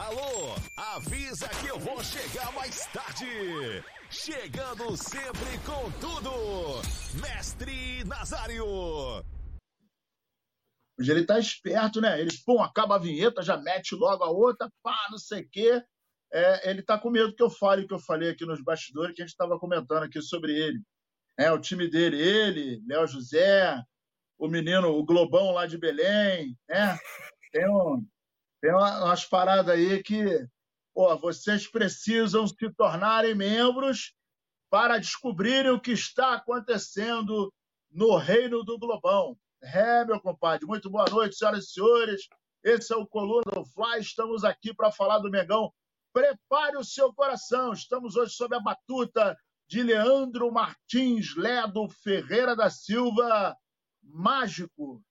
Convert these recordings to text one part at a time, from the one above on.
Alô, avisa que eu vou chegar mais tarde. Chegando sempre com tudo, Mestre Nazário. Hoje ele tá esperto, né? Ele, pum, acaba a vinheta, já mete logo a outra, pá, não sei o quê. É, ele tá com medo que eu fale o que eu falei aqui nos bastidores, que a gente estava comentando aqui sobre ele. É, o time dele, ele, Léo José, o menino, o Globão lá de Belém, né? Tem, um, tem umas paradas aí que pô, vocês precisam se tornarem membros para descobrirem o que está acontecendo no reino do Globão. É, meu compadre, muito boa noite, senhoras e senhores. Esse é o Coluna do Fly. Estamos aqui para falar do Mengão. Prepare o seu coração. Estamos hoje sob a batuta de Leandro Martins Ledo Ferreira da Silva, mágico.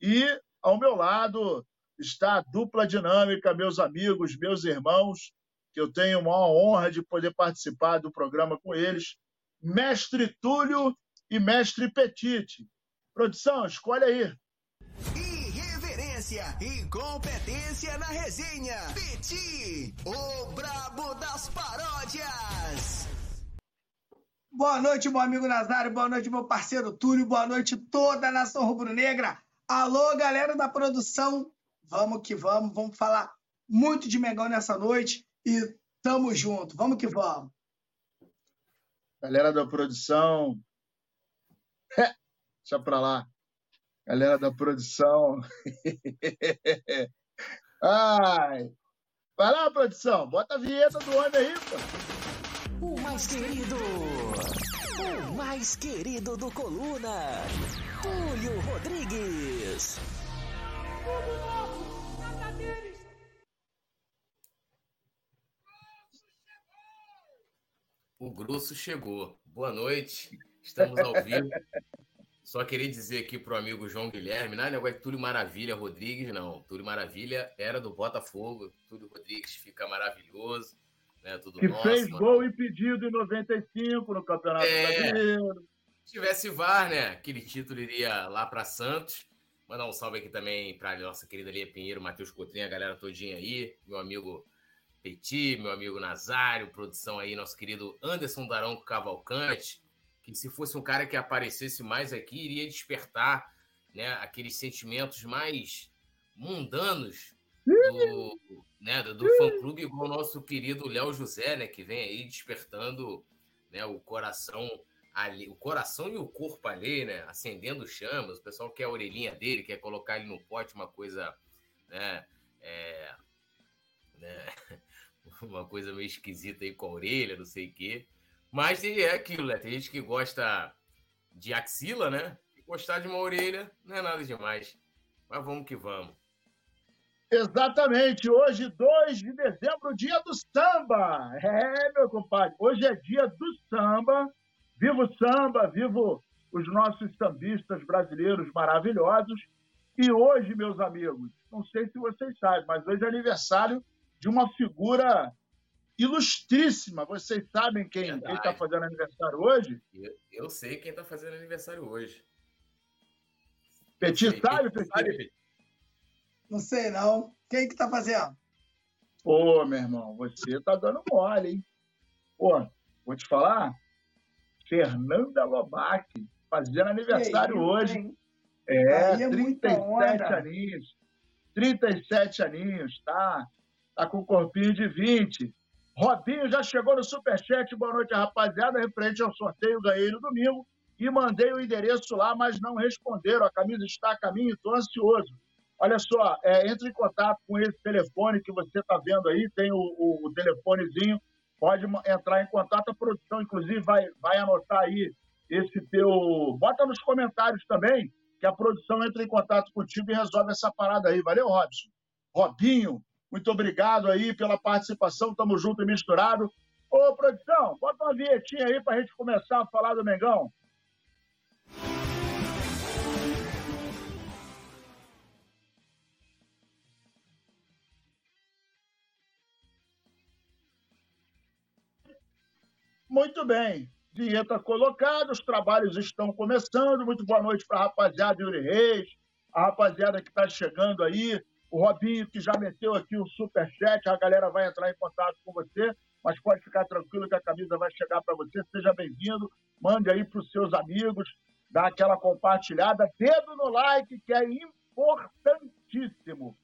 E ao meu lado está a dupla dinâmica, meus amigos, meus irmãos, que eu tenho uma honra de poder participar do programa com eles, Mestre Túlio e Mestre Petite. Produção, escolhe aí. Irreverência e competência na resenha. Petit, o brabo das paródias. Boa noite, meu amigo Nazário. Boa noite, meu parceiro Túlio. Boa noite, toda a nação rubro-negra. Alô, galera da produção. Vamos que vamos. Vamos falar muito de Mengão nessa noite e tamo junto. Vamos que vamos. Galera da produção. Deixa pra lá. Galera da produção. Ai. Vai lá, produção. Bota a vinheta do homem aí, pô. O mais querido. O mais querido do Coluna. Túlio Rodrigues. O grosso chegou. Boa noite. Estamos ao vivo. Só queria dizer aqui pro amigo João Guilherme, não é negócio de Túlio Maravilha Rodrigues, não. Túlio Maravilha era do Botafogo. Túlio Rodrigues fica maravilhoso. Né, tudo que nosso, fez mano. gol impedido em 95 no Campeonato É. Brasileiro. Se tivesse VAR, né? Aquele título iria lá para Santos. Mandar um salve aqui também para nossa querida Lia Pinheiro, Matheus Coutinho, a galera todinha aí. Meu amigo Petit, meu amigo Nazário, produção aí, nosso querido Anderson Darão Cavalcante, que se fosse um cara que aparecesse mais aqui, iria despertar né, aqueles sentimentos mais mundanos do, né, do, do fã-clube, igual o nosso querido Léo José, né, que vem aí despertando né, o coração ali, o coração e o corpo ali, né, acendendo chamas. O pessoal quer a orelhinha dele, quer colocar ele no pote, uma coisa, né, é, né, uma coisa meio esquisita aí com a orelha, não sei o quê. Mas é aquilo, né? Tem gente que gosta de axila, né? E gostar de uma orelha não é nada demais. Mas vamos que vamos. Exatamente, hoje, 2 de dezembro, dia do samba. É, meu compadre, hoje é dia do samba. Viva o samba, vivo os nossos sambistas brasileiros maravilhosos. E hoje, meus amigos, não sei se vocês sabem, mas hoje é aniversário de uma figura ilustríssima. Vocês sabem quem está fazendo aniversário hoje? Eu, eu sei quem tá fazendo aniversário hoje. Petit sabe, Petit? Sabe, Petit? Não sei não. Quem que tá fazendo? Pô, meu irmão, você tá dando mole, hein? Pô, vou te falar. Fernanda Lobac, fazendo aniversário Que isso, hoje. hein? É, Aí é muita 37 onda. aninhos. 37 aninhos, tá? Tá com um corpinho de 20. Robinho já chegou no Superchat. Boa noite, rapaziada. Referente ao sorteio, ganhei no domingo e mandei o endereço lá, mas não responderam. A camisa está a caminho, estou ansioso. Olha só, é, entre em contato com esse telefone que você está vendo aí, tem o, o- o telefonezinho, pode entrar em contato. A produção, inclusive, vai, vai anotar aí esse teu. Bota nos comentários também, que a produção entra em contato contigo e resolve essa parada aí. Valeu, Robson? Robinho, muito obrigado aí pela participação. Tamo junto e misturado. Ô, produção, bota uma vinhetinha aí pra gente começar a falar do Mengão. Muito bem. Vinheta colocada, os trabalhos estão começando. Muito boa noite para a rapaziada Yuri Reis, a rapaziada que está chegando aí O Robinho, que já meteu aqui o superchat, a galera vai entrar em contato com você, mas pode ficar tranquilo que a camisa vai chegar para você. Seja bem-vindo, mande aí para os seus amigos, dá aquela compartilhada, dedo no like, que é importantíssimo.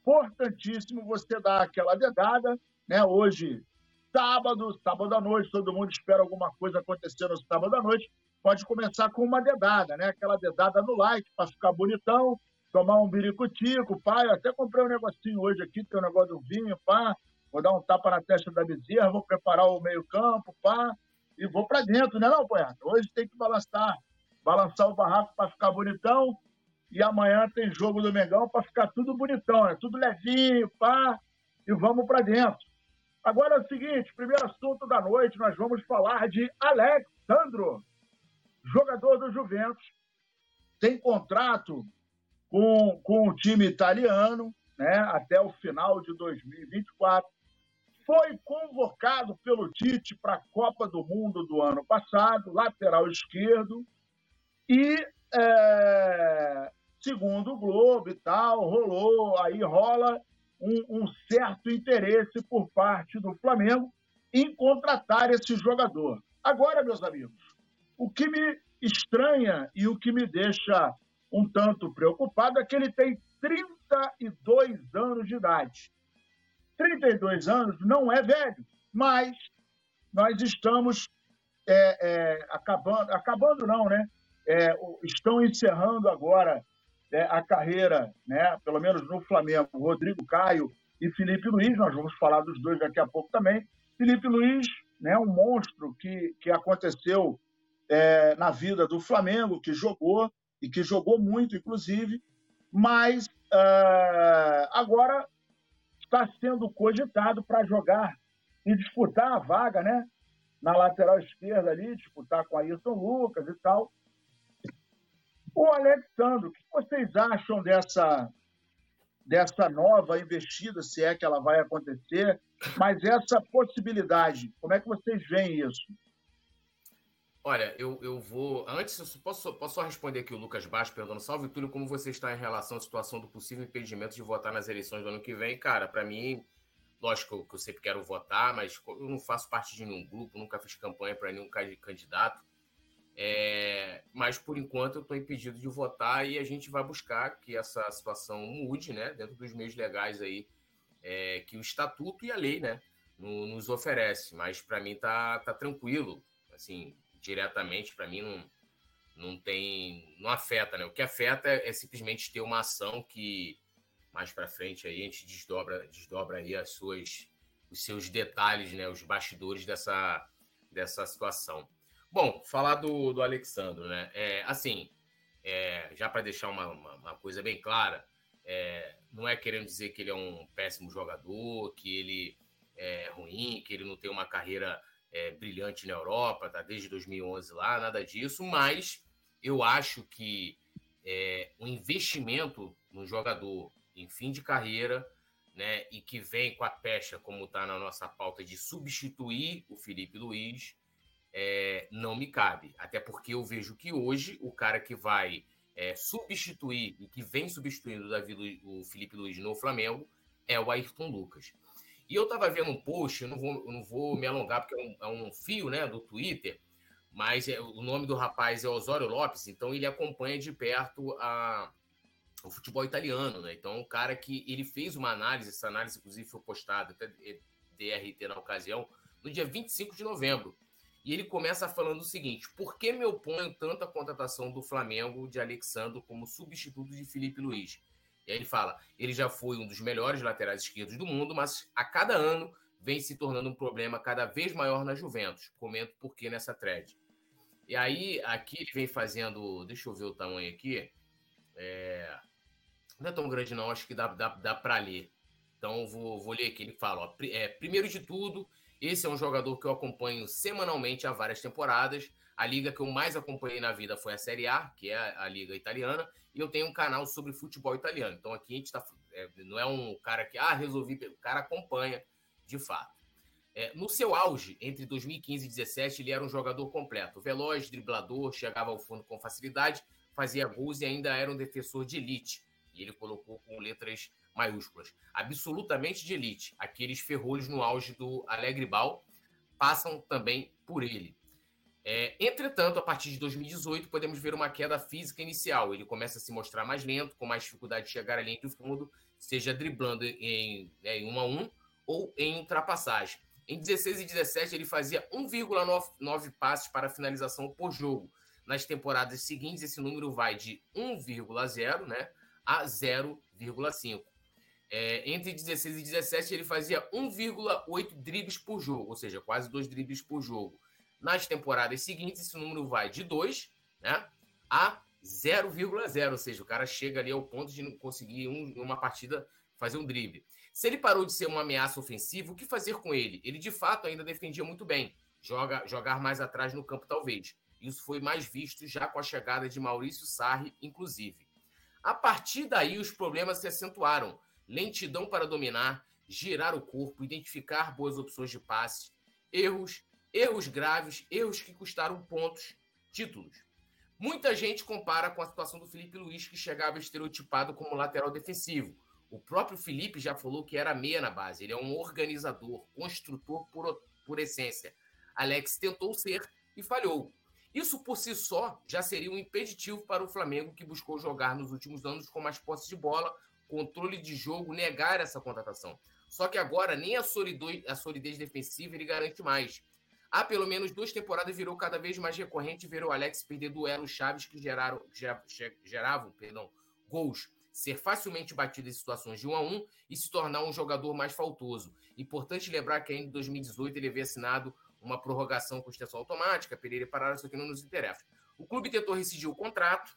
Importantíssimo você dar aquela dedada, né? Hoje, sábado, sábado à noite, todo mundo espera alguma coisa acontecer no sábado à noite. Pode começar com uma dedada, né? Aquela dedada no like para ficar bonitão, tomar um biricutico, pá. Eu até comprei um negocinho hoje aqui, tem um negócio do vinho, pá. Vou dar um tapa na testa da bezerra, vou preparar o meio-campo, pá. E vou para dentro, né, não, poeta? Hoje tem que balançar, balançar o barraco para ficar bonitão. E amanhã tem jogo do Mengão para ficar tudo bonitão, né? Tudo levinho, pá. E vamos para dentro. Agora é o seguinte, primeiro assunto da noite, nós vamos falar de Alexandro, jogador do Juventus, tem contrato com, com o time italiano, né, até o final de 2024. Foi convocado pelo Tite para a Copa do Mundo do ano passado, lateral esquerdo, e é, segundo o Globo e tal, rolou, aí rola um, um certo interesse por parte do Flamengo em contratar esse jogador. Agora, meus amigos, o que me estranha e o que me deixa um tanto preocupado é que ele tem 32 anos de idade. 32 anos não é velho, mas nós estamos é, é, acabando, acabando não, né? É, estão encerrando agora é, a carreira, né, pelo menos no Flamengo, Rodrigo Caio e Felipe Luiz, nós vamos falar dos dois daqui a pouco também. Felipe Luiz, né, um monstro que, que aconteceu é, na vida do Flamengo, que jogou, e que jogou muito, inclusive, mas uh, agora está sendo cogitado para jogar e disputar a vaga, né? Na lateral esquerda ali, disputar com Ayrton Lucas e tal. O Alexandre, o que vocês acham dessa, dessa nova investida, se é que ela vai acontecer, mas essa possibilidade, como é que vocês veem isso? Olha, eu, eu vou. Antes, eu posso, posso só responder aqui o Lucas Baixo perguntando: Salve Túlio, como você está em relação à situação do possível impedimento de votar nas eleições do ano que vem? Cara, para mim, lógico que eu sempre quero votar, mas eu não faço parte de nenhum grupo, nunca fiz campanha para nenhum candidato. É, mas por enquanto eu estou impedido de votar e a gente vai buscar que essa situação mude, né? Dentro dos meios legais aí é, que o estatuto e a lei, né? No, nos oferece. Mas para mim tá, tá tranquilo, assim, diretamente para mim não, não tem, não afeta, né? O que afeta é, é simplesmente ter uma ação que mais para frente aí a gente desdobra, desdobra aí as suas, os seus detalhes, né? Os bastidores dessa, dessa situação. Bom, falar do, do Alexandro, né? É, assim, é, já para deixar uma, uma, uma, coisa bem clara, é, não é querendo dizer que ele é um péssimo jogador, que ele é ruim, que ele não tem uma carreira é, brilhante na Europa, tá desde 2011 lá, nada disso, mas eu acho que é, um investimento no jogador em fim de carreira, né, e que vem com a pecha, como está na nossa pauta, de substituir o Felipe Luiz, é, não me cabe. Até porque eu vejo que hoje o cara que vai é, substituir e que vem substituindo o, Davi, o Felipe Luiz no Flamengo é o Ayrton Lucas. E eu estava vendo um post, eu não vou, eu não vou me alongar porque é um, é um fio né, do Twitter, mas é, o nome do rapaz é Osório Lopes, então ele acompanha de perto a, o futebol italiano, né? Então, um cara que ele fez uma análise, essa análise, inclusive, foi postada até DRT na ocasião, no dia 25 de novembro. E ele começa falando o seguinte: por que me oponho tanto à contratação do Flamengo de Alexandre como substituto de Felipe Luiz? E aí ele fala: ele já foi um dos melhores laterais esquerdos do mundo, mas a cada ano vem se tornando um problema cada vez maior na Juventus. Comento por que nessa thread. E aí, aqui ele vem fazendo. Deixa eu ver o tamanho aqui. É, não é tão grande, não, acho que dá, dá, dá para ler. Então, vou, vou ler aqui. Ele fala: ó, é, primeiro de tudo, esse é um jogador que eu acompanho semanalmente há várias temporadas. A liga que eu mais acompanhei na vida foi a Série A, que é a, liga italiana, e eu tenho um canal sobre futebol italiano. Então aqui a gente está. É, não é um cara que, ah, resolvi. O cara acompanha de fato. É, no seu auge, entre 2015 e 2017, ele era um jogador completo. Veloz, driblador, chegava ao fundo com facilidade, fazia gols e ainda era um defensor de elite. E ele colocou com letras maiúsculas. Absolutamente de elite. Aqueles ferrolhos no auge do Alegre Bal passam também por ele. É, entretanto, a partir de 2018, podemos ver uma queda física inicial. Ele começa a se mostrar mais lento, com mais dificuldade de chegar à linha do fundo, seja driblando em, é, em 1 a 1 ou em ultrapassagem. Em 16 e 17, ele fazia 1,9 passes para finalização por jogo. Nas temporadas seguintes, esse número vai de 1,0 né, a 0,5. É, entre 16 e 17, ele fazia 1,8 dribles por jogo, ou seja, quase dois dribles por jogo. Nas temporadas seguintes, esse número vai de 2 né, a 0,0, ou seja, o cara chega ali ao ponto de não conseguir um, uma partida fazer um drible. Se ele parou de ser uma ameaça ofensiva, o que fazer com ele? Ele de fato ainda defendia muito bem. Joga, jogar mais atrás no campo, talvez. Isso foi mais visto já com a chegada de Maurício Sarri, inclusive. A partir daí, os problemas se acentuaram lentidão para dominar, girar o corpo, identificar boas opções de passe, erros, erros graves, erros que custaram pontos, títulos. Muita gente compara com a situação do Felipe Luiz, que chegava estereotipado como lateral defensivo. O próprio Felipe já falou que era meia na base. Ele é um organizador, construtor por, por essência. Alex tentou ser e falhou. Isso por si só já seria um impeditivo para o Flamengo, que buscou jogar nos últimos anos com mais posse de bola, controle de jogo, negar essa contratação. Só que agora nem a solidez, a solidez defensiva ele garante mais. Há pelo menos duas temporadas virou cada vez mais recorrente ver o Alex perder duelos chaves que geraram, geravam perdão, gols, ser facilmente batido em situações de 1 a 1 e se tornar um jogador mais faltoso. Importante lembrar que ainda em 2018 ele havia assinado uma prorrogação com extensão automática, Pereira parar, isso aqui não nos interessa. O clube tentou rescindir o contrato,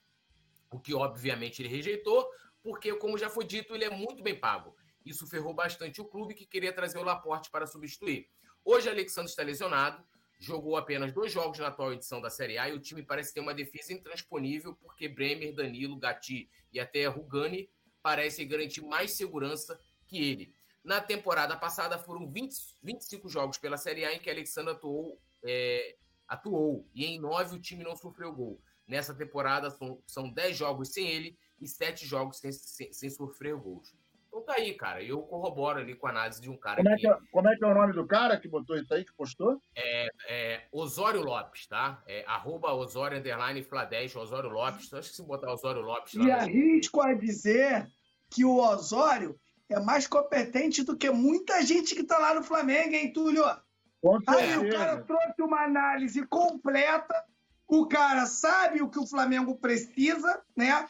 o que obviamente ele rejeitou, porque, como já foi dito, ele é muito bem pago. Isso ferrou bastante o clube que queria trazer o Laporte para substituir. Hoje, Alexandre está lesionado, jogou apenas dois jogos na atual edição da Série A e o time parece ter uma defesa intransponível, porque Bremer, Danilo, Gatti e até Rugani parecem garantir mais segurança que ele. Na temporada passada foram 20, 25 jogos pela Série A em que Alexandre atuou, é, atuou e em nove o time não sofreu gol. Nessa temporada são, são 10 jogos sem ele e sete jogos sem, sem, sem, sofrer gols. Então tá aí, cara. Eu corroboro ali com a análise de um cara como é que... É, como é que é o nome do cara que botou isso aí, que postou? É, é Osório Lopes, tá? É arroba Osório Underline Fladesh, Osório Lopes. Então, acho que se botar Osório Lopes... Lá, e arrisco a dizer que o Osório é mais competente do que muita gente que tá lá no Flamengo, hein, Túlio? Aí o cara trouxe uma análise completa o cara sabe o que o Flamengo precisa, né?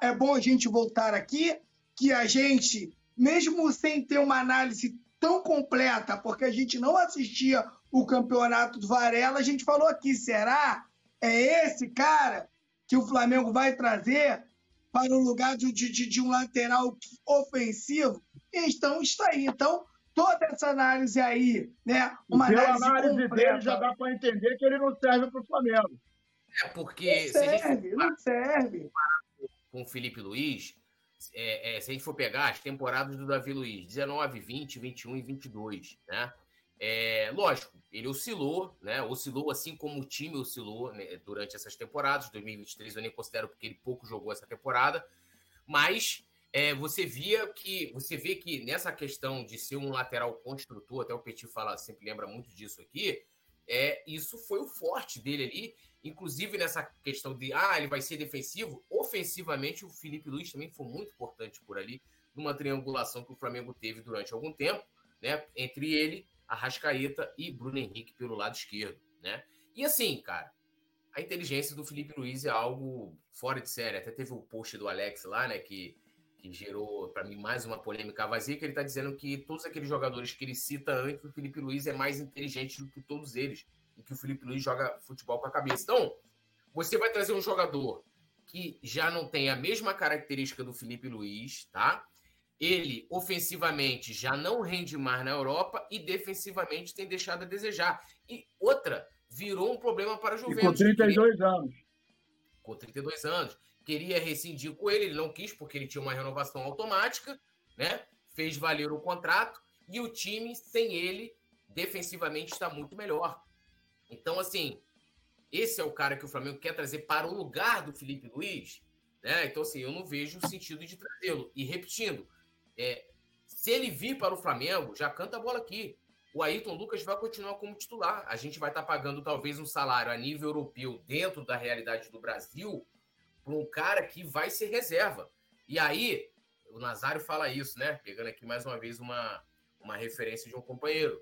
É bom a gente voltar aqui, que a gente, mesmo sem ter uma análise tão completa, porque a gente não assistia o campeonato do Varela, a gente falou aqui, será? É esse cara que o Flamengo vai trazer para o lugar de, de, de um lateral ofensivo? Então, está aí. Então, toda essa análise aí, né? Uma Pela análise, análise dele já dá para entender que ele não serve para o Flamengo. É porque não serve, não serve. Com o Felipe Luiz, é, é, se a gente for pegar as temporadas do Davi Luiz, 19, 20, 21 e 22, né? É, lógico, ele oscilou, né? Oscilou assim como o time oscilou né, durante essas temporadas. 2023 eu nem considero porque ele pouco jogou essa temporada, mas é, você via que você vê que nessa questão de ser um lateral construtor, até o Petit fala, sempre lembra muito disso aqui, é, isso foi o forte dele ali, inclusive nessa questão de ah, ele vai ser defensivo, ofensivamente o Felipe Luiz também foi muito importante por ali, numa triangulação que o Flamengo teve durante algum tempo, né, entre ele, Arrascaeta e Bruno Henrique pelo lado esquerdo, né? E assim, cara, a inteligência do Felipe Luiz é algo fora de série. Até teve o post do Alex lá, né, que que gerou para mim mais uma polêmica vazia, que ele está dizendo que todos aqueles jogadores que ele cita antes, o Felipe Luiz é mais inteligente do que todos eles, e que o Felipe Luiz joga futebol com a cabeça. Então, você vai trazer um jogador que já não tem a mesma característica do Felipe Luiz, tá? Ele, ofensivamente, já não rende mais na Europa e defensivamente tem deixado a desejar. E outra, virou um problema para a Juventus. E com 32 anos. Com 32 anos queria rescindir com ele, ele não quis porque ele tinha uma renovação automática, né? Fez valer o contrato e o time sem ele defensivamente está muito melhor. Então, assim, esse é o cara que o Flamengo quer trazer para o lugar do Felipe Luiz. Né? Então, assim, eu não vejo sentido de trazê-lo. E repetindo, é, se ele vir para o Flamengo, já canta a bola aqui. O Ayrton Lucas vai continuar como titular. A gente vai estar tá pagando talvez um salário a nível europeu dentro da realidade do Brasil para um cara que vai ser reserva. E aí, o Nazário fala isso, né? Pegando aqui mais uma vez uma, uma referência de um companheiro.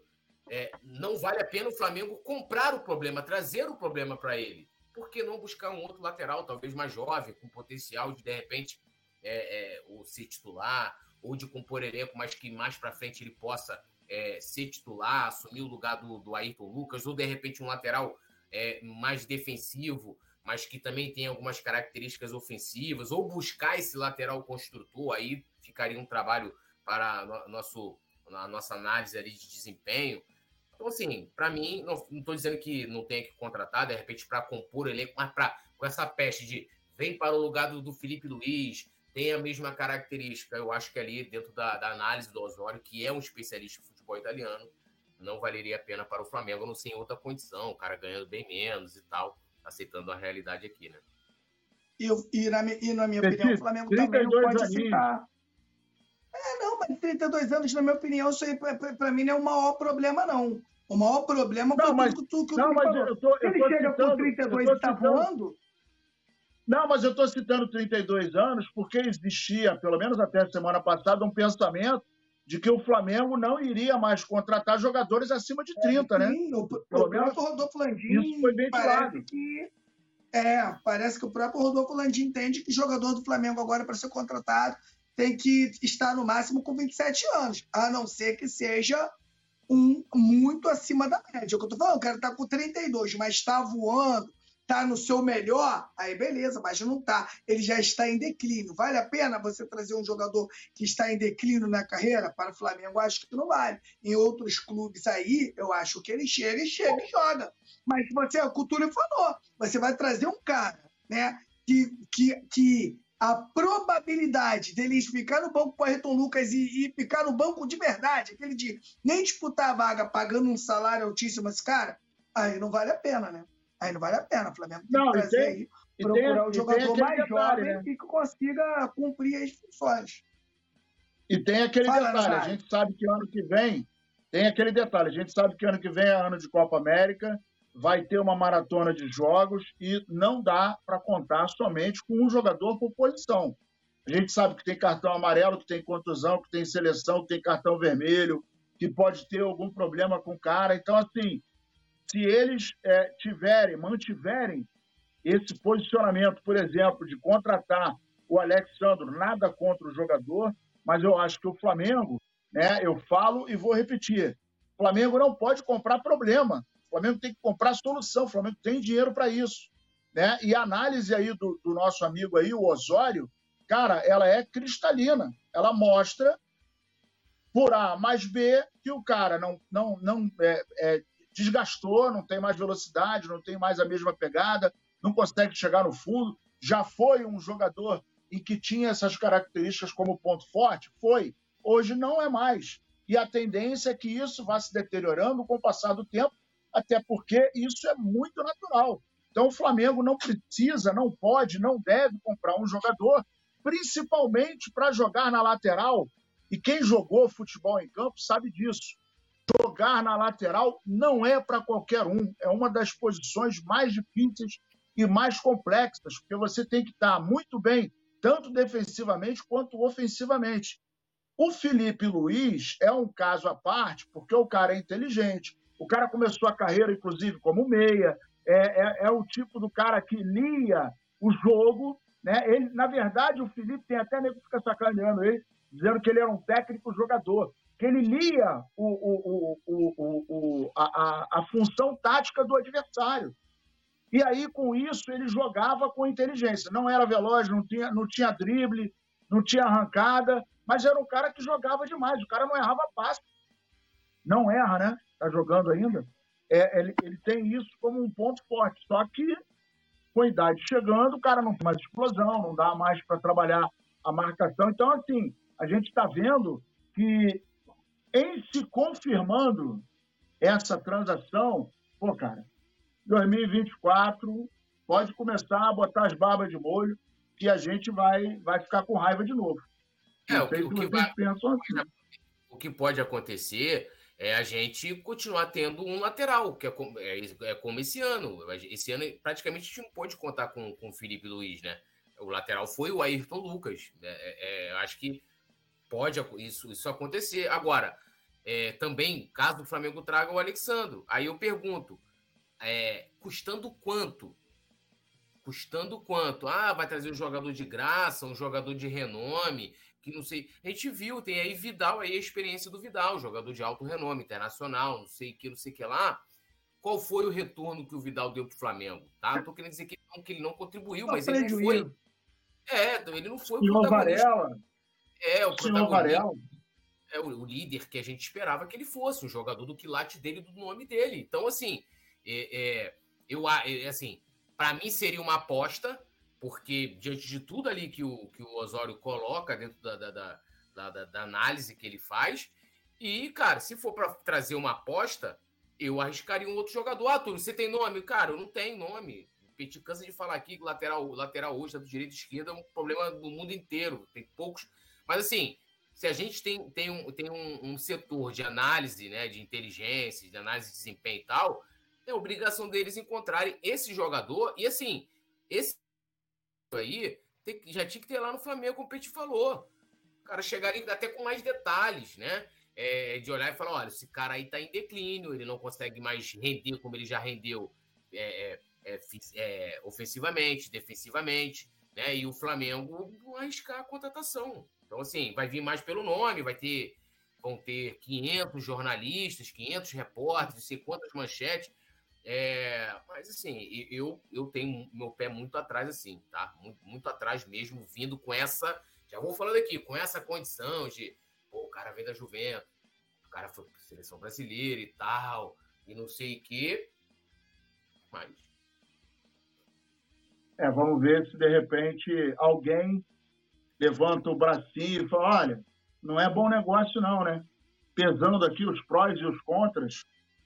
É, não vale a pena o Flamengo comprar o problema, trazer o problema para ele. Por que não buscar um outro lateral, talvez mais jovem, com potencial de, de repente, é, é, ou ser titular, ou de compor elenco, mas que mais para frente ele possa é, ser titular, assumir o lugar do, do Ayrton Lucas, ou de repente um lateral é, mais defensivo, mas que também tem algumas características ofensivas, ou buscar esse lateral construtor, aí ficaria um trabalho para no, nosso, a nossa análise ali de desempenho. Então, assim, para mim, não estou dizendo que não tenha que contratar, de repente, para compor elenco, mas pra, com essa peste de vem para o lugar do, do Felipe Luiz, tem a mesma característica, eu acho que ali, dentro da, da análise do Osório, que é um especialista em futebol italiano, não valeria a pena para o Flamengo, não ser em outra condição, o cara ganhando bem menos e tal, aceitando a realidade aqui, né? E, e, na, e na minha opinião, o Flamengo também não pode aceitar. É, não, mas 32 anos, na minha opinião, isso aí para mim não é o maior problema, não. O maior problema não, mas, que não, mas eu tô, eu Ele tô chega citando, com 32 e está voando. Não, mas eu estou citando 32 anos porque existia, pelo menos até a semana passada, um pensamento de que o Flamengo não iria mais contratar jogadores acima de 30, é, né? sim? O, pelo menos, próprio Rodolfo Landim isso foi parece que é, parece que o próprio Rodolfo Landim entende que jogador do Flamengo agora para ser contratado tem que estar no máximo com 27 anos, a não ser que seja um muito acima da média. É o que eu tô falando, o cara tá com 32, mas está voando, tá no seu melhor, aí beleza, mas não tá. Ele já está em declínio. Vale a pena você trazer um jogador que está em declínio na carreira para o Flamengo? Acho que não vale. Em outros clubes aí, eu acho que ele chega e chega e joga. Mas você, a cultura falou, você vai trazer um cara, né, que, que, que a probabilidade dele ficar no banco com o Ayrton Lucas e, e, ficar no banco de verdade, aquele de nem disputar a vaga pagando um salário altíssimo esse cara, aí não vale a pena, né? Aí não vale a pena. O Flamengo tem não, que trazer tem, aí, procurar tem, um jogador mais detalhe, jovem né? e que consiga cumprir as funções. E tem aquele Fala, detalhe, a gente sabe que ano que vem, tem aquele detalhe, a gente sabe que ano que vem é ano de Copa América, vai ter uma maratona de jogos e não dá para contar somente com um jogador por posição. A gente sabe que tem cartão amarelo, que tem contusão, que tem seleção, que tem cartão vermelho, que pode ter algum problema com o cara. Então, assim, se eles é, tiverem, mantiverem esse posicionamento, por exemplo, de contratar o Alexandre, nada contra o jogador, mas eu acho que o Flamengo, né, eu falo e vou repetir, o Flamengo não pode comprar problema. O Flamengo tem que comprar solução, o Flamengo tem dinheiro para isso. Né? E a análise aí do, do, nosso amigo aí, o Osório, cara, ela é cristalina. Ela mostra por A mais B que o cara não, não, não é, é, desgastou, não tem mais velocidade, não tem mais a mesma pegada, não consegue chegar no fundo. Já foi um jogador em que tinha essas características como ponto forte? Foi. Hoje não é mais. E a tendência é que isso vá se deteriorando com o passar do tempo até porque isso é muito natural. Então, o Flamengo não precisa, não pode, não deve comprar um jogador, principalmente para jogar na lateral. E quem jogou futebol em campo sabe disso. Jogar na lateral não é para qualquer um, é uma das posições mais difíceis e mais complexas, porque você tem que estar muito bem, tanto defensivamente quanto ofensivamente. O Felipe Luiz é um caso à parte, porque o cara é inteligente, o cara começou a carreira, inclusive, como meia. É, é, é o tipo do cara que lia o jogo. Né? Ele, na verdade, o Felipe tem até nego que fica sacaneando ele, dizendo que ele era um técnico jogador, que ele lia o, o, o, a, a, função tática do adversário. E aí, com isso, ele jogava com inteligência. Não era veloz, não tinha, não tinha drible, não tinha arrancada, mas era um cara que jogava demais. O cara não errava passe. Não erra, né? está jogando ainda, é, ele, ele tem isso como um ponto forte. Só que, com a idade chegando, o cara não tem mais explosão, não dá mais para trabalhar a marcação. Então, assim, a gente está vendo que, em se confirmando essa transação, pô, cara, 2024 pode começar a botar as barbas de molho, que a gente vai, vai ficar com raiva de novo. É, o que, o, que vai, assim. o que pode acontecer é a gente continuar tendo um lateral, que é, é, é, como esse ano. Esse ano, praticamente, a gente não pode contar com, com o Felipe Luiz, né? O lateral foi o Ayrton Lucas. Né? É, é, acho que pode isso, isso acontecer. Agora, é, também, caso o Flamengo traga o Alexandro, aí eu pergunto, é, custando quanto? Custando quanto? Ah, vai trazer um jogador de graça, um jogador de renome, que não sei. A gente viu, tem aí Vidal aí, a experiência do Vidal, jogador de alto renome, internacional, não sei o que, não sei o que lá. Qual foi o retorno que o Vidal deu para o Flamengo? Tá? Não tô querendo dizer que, não, que ele não contribuiu, mas ele não foi. É, ele não foi o protagonista. Varela. É, o protagonista. É o, o, líder que a gente esperava que ele fosse, um jogador do quilate dele, do nome dele. Então, assim, é, é eu, é, assim, para mim seria uma aposta, porque diante de tudo ali que o, que o Osório coloca dentro da, da, da, da, análise que ele faz, e, cara, se for para trazer uma aposta, eu arriscaria um outro jogador. Ah, Túlio, você tem nome? Cara, eu não tenho nome. O Petit cansa de falar aqui que lateral, lateral hoje, do direito e esquerda, é um problema do mundo inteiro. Tem poucos. Mas, assim, se a gente tem, tem, um, tem um, um setor de análise, né, de inteligência, de análise de desempenho e tal, é obrigação deles encontrarem esse jogador. E, assim, esse aí tem, já tinha que ter lá no Flamengo, como o Petit falou. O cara chegaria até com mais detalhes, né? É, de olhar e falar: olha, esse cara aí tá em declínio, ele não consegue mais render como ele já rendeu é, é, é, é ofensivamente, defensivamente, né? E o Flamengo arriscar a contratação. Então, assim, vai vir mais pelo nome, vai ter. Vão ter 500 jornalistas, 500 repórteres, sei quantas manchetes. É, mas assim, eu, eu tenho meu pé muito atrás, assim, tá? Muito, muito atrás mesmo, vindo com essa. Já vou falando aqui, com essa condição de. Pô, o cara veio da Juventus, o cara foi pra seleção brasileira e tal, e não sei o quê. Mas. É, vamos ver se de repente alguém levanta o bracinho e fala: olha, não é bom negócio, não, né? Pesando aqui os prós e os contras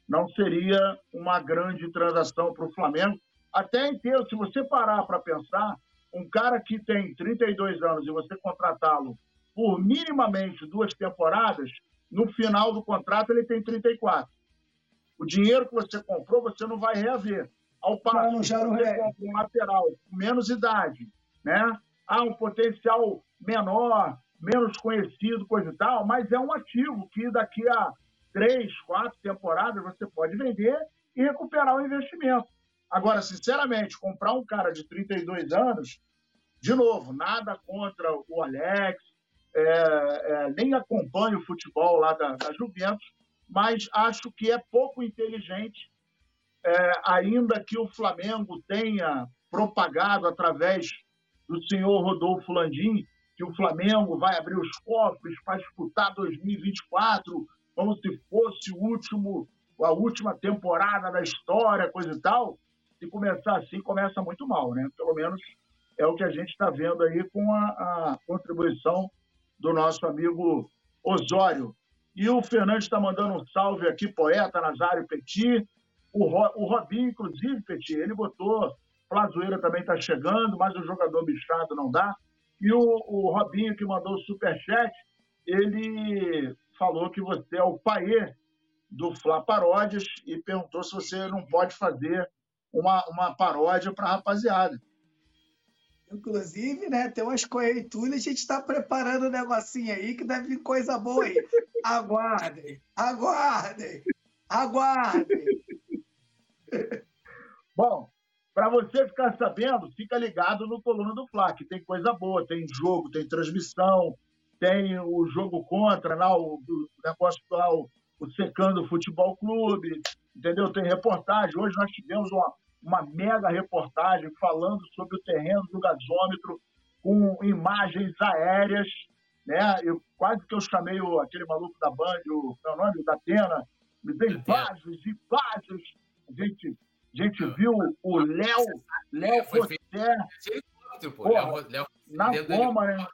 não seria uma grande transação para o Flamengo. Até inteiro, se você parar para pensar, um cara que tem 32 anos e você contratá-lo por minimamente duas temporadas, no final do contrato ele tem 34. O dinheiro que você comprou, você não vai reaver. Ao passo que você compra um lateral com menos idade, né? Há um potencial menor, menos conhecido, coisa e tal, mas é um ativo que daqui a três, quatro temporadas, você pode vender e recuperar o investimento. Agora, sinceramente, comprar um cara de 32 anos, de novo, nada contra o Alex, é, é, nem acompanho o futebol lá da, da, Juventus, mas acho que é pouco inteligente, é, ainda que o Flamengo tenha propagado através do senhor Rodolfo Landim que o Flamengo vai abrir os cofres para disputar 2024 como se fosse o último, a última temporada da história, coisa e tal, se começar assim, começa muito mal, né? Pelo menos é o que a gente está vendo aí com a, a, contribuição do nosso amigo Osório. E o Fernandes está mandando um salve aqui, poeta Nazário Petit. O, Ro, o Robinho, inclusive, Petit, ele botou. Flazoeira também está chegando, mas o jogador bichado não dá. E o, o Robinho, que mandou o superchat, ele falou que você é o pai do Flá Paródias e perguntou se você não pode fazer uma, uma paródia para a rapaziada. Inclusive, né, tem umas coerituras, a gente está preparando um negocinho aí que deve vir coisa boa aí. Aguardem, aguardem, aguardem. Bom, para você ficar sabendo, fica ligado no Coluna do Fla, que tem coisa boa, tem jogo, tem transmissão, tem o jogo contra, lá, o, o negócio lá, o, o Secando Futebol Clube, entendeu? Tem reportagem. Hoje nós tivemos uma, uma mega reportagem falando sobre o terreno do gasômetro com imagens aéreas, né? Eu, quase que eu chamei o, aquele maluco da Band, o, meu nome, da Atena, me dei imagens e imagens. A gente, a gente viu o Léo, Léo José, na goma, né?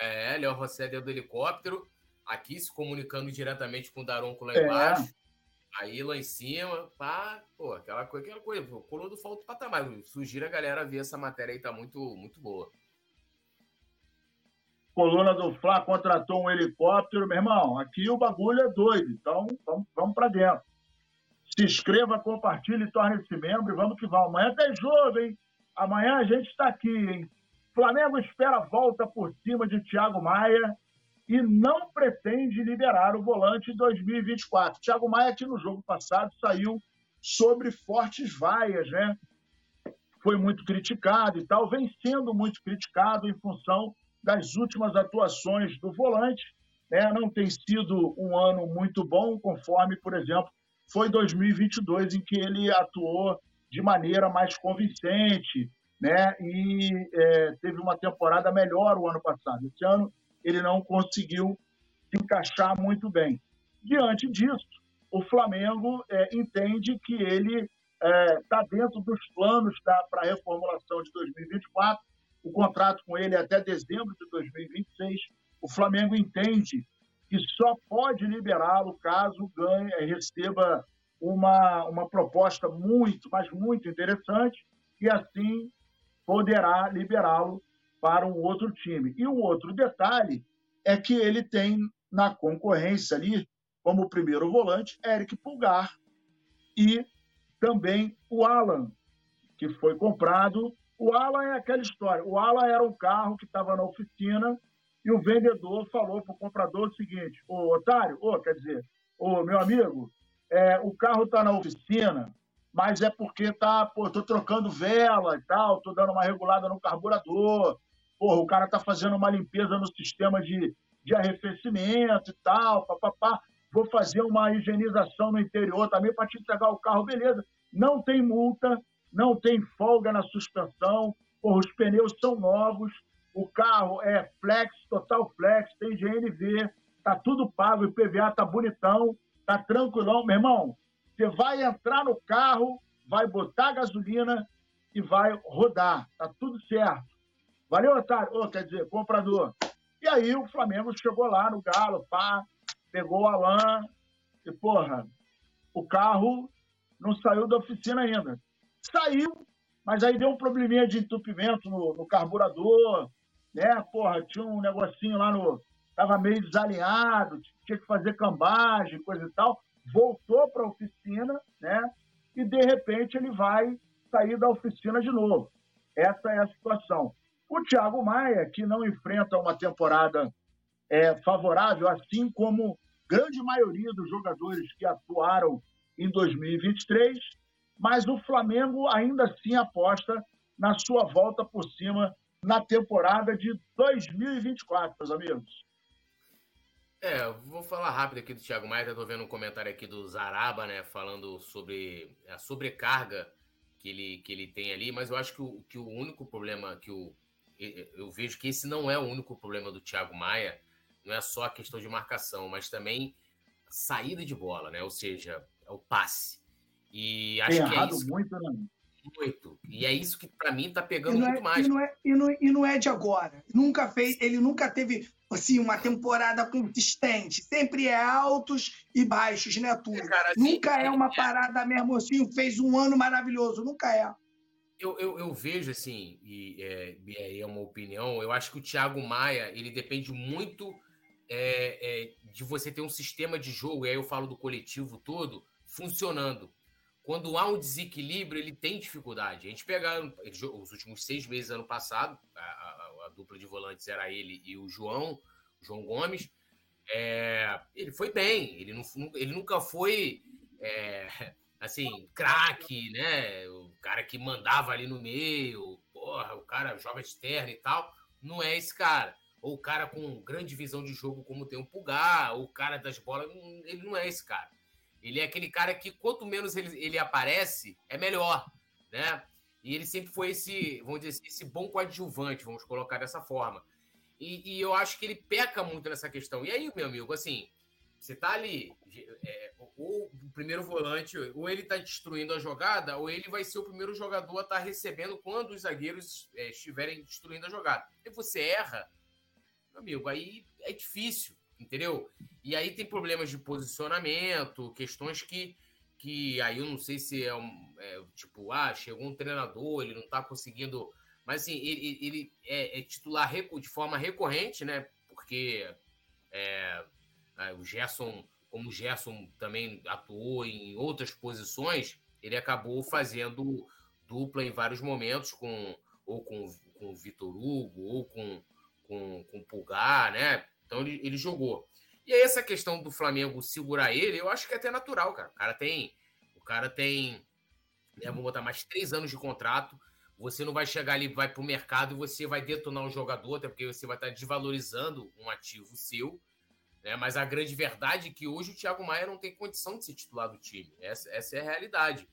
É, Léo Rosé dentro do helicóptero, aqui se comunicando diretamente com o Daronco lá é. embaixo. Aí lá em cima, pá, pô, aquela coisa, aquela coisa, colou do falta patamar. Sugiro a galera ver essa matéria aí, tá muito, muito boa. coluna do Fla contratou um helicóptero. Meu irmão, aqui o bagulho é doido. Então, vamos, vamos para dentro. Se inscreva, compartilhe, torne-se membro e vamos que vamos. Amanhã tem jogo, hein? Amanhã a gente está aqui, hein? Flamengo espera a volta por cima de Thiago Maia e não pretende liberar o volante em 2024. Thiago Maia, aqui no jogo passado, saiu sobre fortes vaias, né? Foi muito criticado e tal, vem sendo muito criticado em função das últimas atuações do volante. Né? Não tem sido um ano muito bom, conforme, por exemplo, foi 2022, em que ele atuou de maneira mais convincente, né? E é, teve uma temporada melhor o ano passado. Esse ano ele não conseguiu se encaixar muito bem. Diante disso, o Flamengo é, entende que ele está é, dentro dos planos para a reformulação de 2024. O contrato com ele é até dezembro de 2026. O Flamengo entende que só pode liberá-lo caso ganhe, receba uma, uma proposta muito, mas muito interessante, e assim poderá liberá-lo para um outro time. E um outro detalhe é que ele tem na concorrência ali, como primeiro volante, Eric Pulgar e também o Alan, que foi comprado. O Alan é aquela história. O Alan era um carro que estava na oficina e o vendedor falou para o comprador o seguinte: Ô otário, ô, quer dizer, ô meu amigo, é, o carro está na oficina, mas é porque tá, pô, tô trocando vela e tal, tô dando uma regulada no carburador, porra, o cara tá fazendo uma limpeza no sistema de, de arrefecimento e tal, papapá, vou fazer uma higienização no interior também para te entregar o carro, beleza. Não tem multa, não tem folga na suspensão, porra, os pneus são novos, o carro é flex, total flex, tem GNV, tá tudo pago, o IPVA tá bonitão, tá tranquilão. Meu irmão, você vai entrar no carro, vai botar gasolina e vai rodar, tá tudo certo. Valeu, otário? Oh, quer dizer, comprador. E aí o Flamengo chegou lá no Galo, pá, pegou o Alain e, porra, o carro não saiu da oficina ainda. Saiu, mas aí deu um probleminha de entupimento no, no carburador, né? Porra, tinha um negocinho lá no. Tava meio desalinhado, tinha que fazer cambagem, coisa e tal. Voltou para a oficina, né? E de repente ele vai sair da oficina de novo. Essa é a situação. O Thiago Maia, que não enfrenta uma temporada é, favorável, assim como grande maioria dos jogadores que atuaram em 2023, mas o Flamengo ainda assim aposta na sua volta por cima na temporada de 2024, meus amigos. É, vou falar rápido aqui do Thiago Maia, estou vendo um comentário aqui do Zaraba, né, falando sobre a sobrecarga que ele, que ele tem ali, mas eu acho que o, que o único problema que o, eu vejo que esse não é o único problema do Thiago Maia, não é só a questão de marcação, mas também saída de bola, né? Ou seja, é o passe. E acho Tem que é isso. Muito, né? Muito. E é isso que para mim tá pegando muito é, mais. E não, é, e, não, e não é de agora. Nunca fez, ele nunca teve assim uma temporada consistente. Sempre é altos e baixos, né, Túlio? É, cara, assim, nunca é, é uma parada mesmo assim, fez um ano maravilhoso, nunca é. Eu, eu, eu, vejo assim, e é, é uma opinião, eu acho que o Thiago Maia ele depende muito é, é, de você ter um sistema de jogo, e aí eu falo do coletivo todo, funcionando. Quando há um desequilíbrio, ele tem dificuldade. A gente pega os últimos seis meses ano passado, a, a, a dupla de volantes era ele e o João, o João Gomes. É, ele foi bem, ele, não, ele nunca foi é, assim, craque, né? O cara que mandava ali no meio, porra, o cara joga externo e tal. Não é esse cara. Ou o cara com grande visão de jogo, como tem o Pulgar, ou o cara das bolas, ele não é esse cara. Ele é aquele cara que quanto menos ele, ele aparece, é melhor, né? E ele sempre foi esse, vamos dizer assim, esse bom coadjuvante, vamos colocar dessa forma. E, e, eu acho que ele peca muito nessa questão. E aí, meu amigo, assim, você tá ali, é, ou o primeiro volante, ou ele tá destruindo a jogada, ou ele vai ser o primeiro jogador a estar tá recebendo quando os zagueiros é, estiverem destruindo a jogada. E você erra, meu amigo, aí é difícil entendeu? E aí tem problemas de posicionamento, questões que, que aí eu não sei se é, um, é tipo, ah, chegou um treinador, ele não está conseguindo Mas assim, ele, ele é, é, titular de forma recorrente, né? Porque é, é, o Gerson, como o Gerson também atuou em outras posições, ele acabou fazendo dupla em vários momentos com ou com, com o Vitor Hugo ou com, com, com o Pulgar, né? Então ele, ele jogou. E aí essa questão do Flamengo segurar ele, eu acho que é até natural, cara. O cara tem, o cara tem, né, botar mais três anos de contrato. Você não vai chegar ali, vai para o mercado e você vai detonar um jogador, até porque você vai estar desvalorizando um ativo seu. Né? Mas a grande verdade é que hoje o Thiago Maia não tem condição de ser titular do time. Essa, essa é a realidade.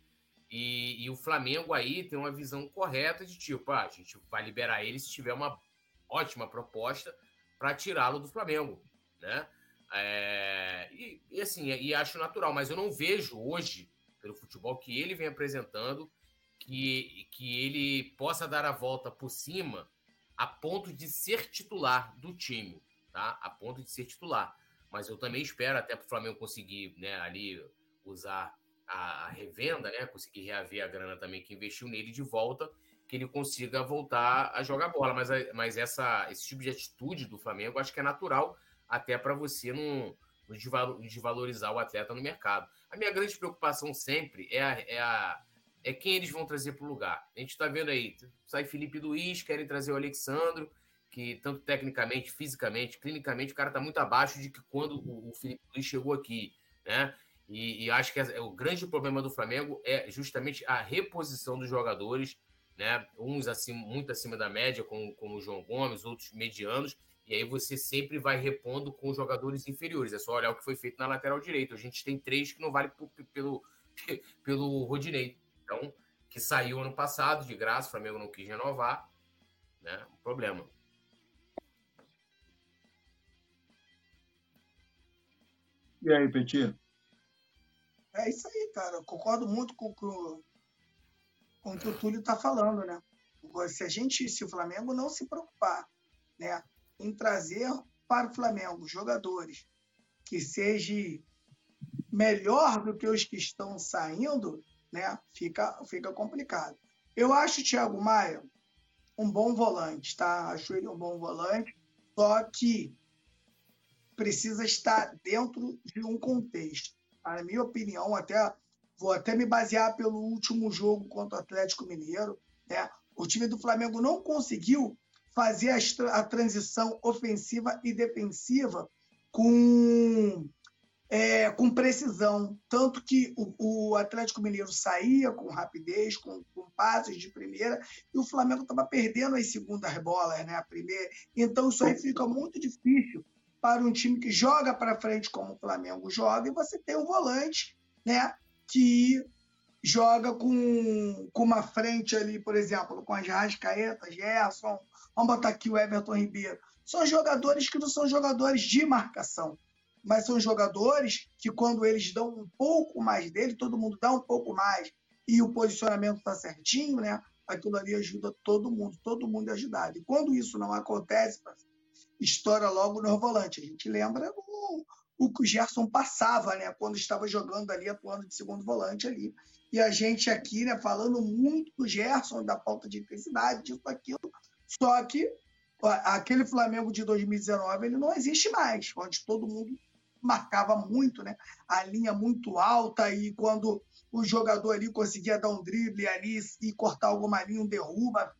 E, e, o Flamengo aí tem uma visão correta de tipo, ah, a gente vai liberar ele se tiver uma ótima proposta para tirá-lo do Flamengo, né? É, e, e, assim, e acho natural, mas eu não vejo hoje, pelo futebol que ele vem apresentando, que, que ele possa dar a volta por cima a ponto de ser titular do time, tá? A ponto de ser titular. Mas eu também espero até para o Flamengo conseguir, né, ali usar a, a revenda, né, conseguir reaver a grana também que investiu nele de volta, que ele consiga voltar a jogar bola. Mas, mas essa, esse tipo de atitude do Flamengo acho que é natural até para você não, não desvalorizar o atleta no mercado. A minha grande preocupação sempre é a, é a é quem eles vão trazer para o lugar. A gente está vendo aí, sai Felipe Luiz, querem trazer o Alexandro, que tanto tecnicamente, fisicamente, clinicamente, o cara está muito abaixo de que quando o, o Felipe Luiz chegou aqui, né? E, e acho que é, o grande problema do Flamengo é justamente a reposição dos jogadores, né? Uns assim, muito acima da média, como, como o João Gomes, outros medianos, e aí você sempre vai repondo com jogadores inferiores. É só olhar o que foi feito na lateral direita. A gente tem três que não vale pelo, pelo Rodinei. Então, que saiu ano passado de graça, o Flamengo não quis renovar, né? Um problema. E aí, Petit? É isso aí, cara. Eu concordo muito com, com, com o que o Túlio está falando, né? Se a gente, se o Flamengo não se preocupar, né, em trazer para o Flamengo jogadores que seja melhor do que os que estão saindo, né? Fica, fica complicado. Eu acho o Thiago Maia um bom volante, tá? Acho ele um bom volante, só que precisa estar dentro de um contexto. Na minha opinião, até vou até me basear pelo último jogo contra o Atlético Mineiro, né? O time do Flamengo não conseguiu fazer a, transição ofensiva e defensiva com é, com precisão. Tanto que o, o, Atlético Mineiro saía com rapidez, com, com passes de primeira, e o Flamengo estava perdendo as segundas bolas, né? A primeira. Então isso aí fica muito difícil para um time que joga para frente como o Flamengo joga, e você tem um volante, né? Que joga com, com uma frente ali, por exemplo, com as Rascaeta, Gerson, vamos botar aqui o Everton Ribeiro. São jogadores que não são jogadores de marcação mas são jogadores que, quando eles dão um pouco mais dele, todo mundo dá um pouco mais, e o posicionamento está certinho, né? Aquilo ali ajuda todo mundo, todo mundo é ajudado. E quando isso não acontece, estoura logo no volante. A gente lembra o que o Gerson passava, né? Quando estava jogando ali, atuando de segundo volante ali. E a gente aqui, né, falando muito do Gerson, da falta de intensidade, disso, aquilo. Só que aquele Flamengo de 2019 ele não existe mais, onde todo mundo marcava muito, né? A linha muito alta e quando o jogador ali conseguia dar um drible ali e cortar alguma linha, um derruba,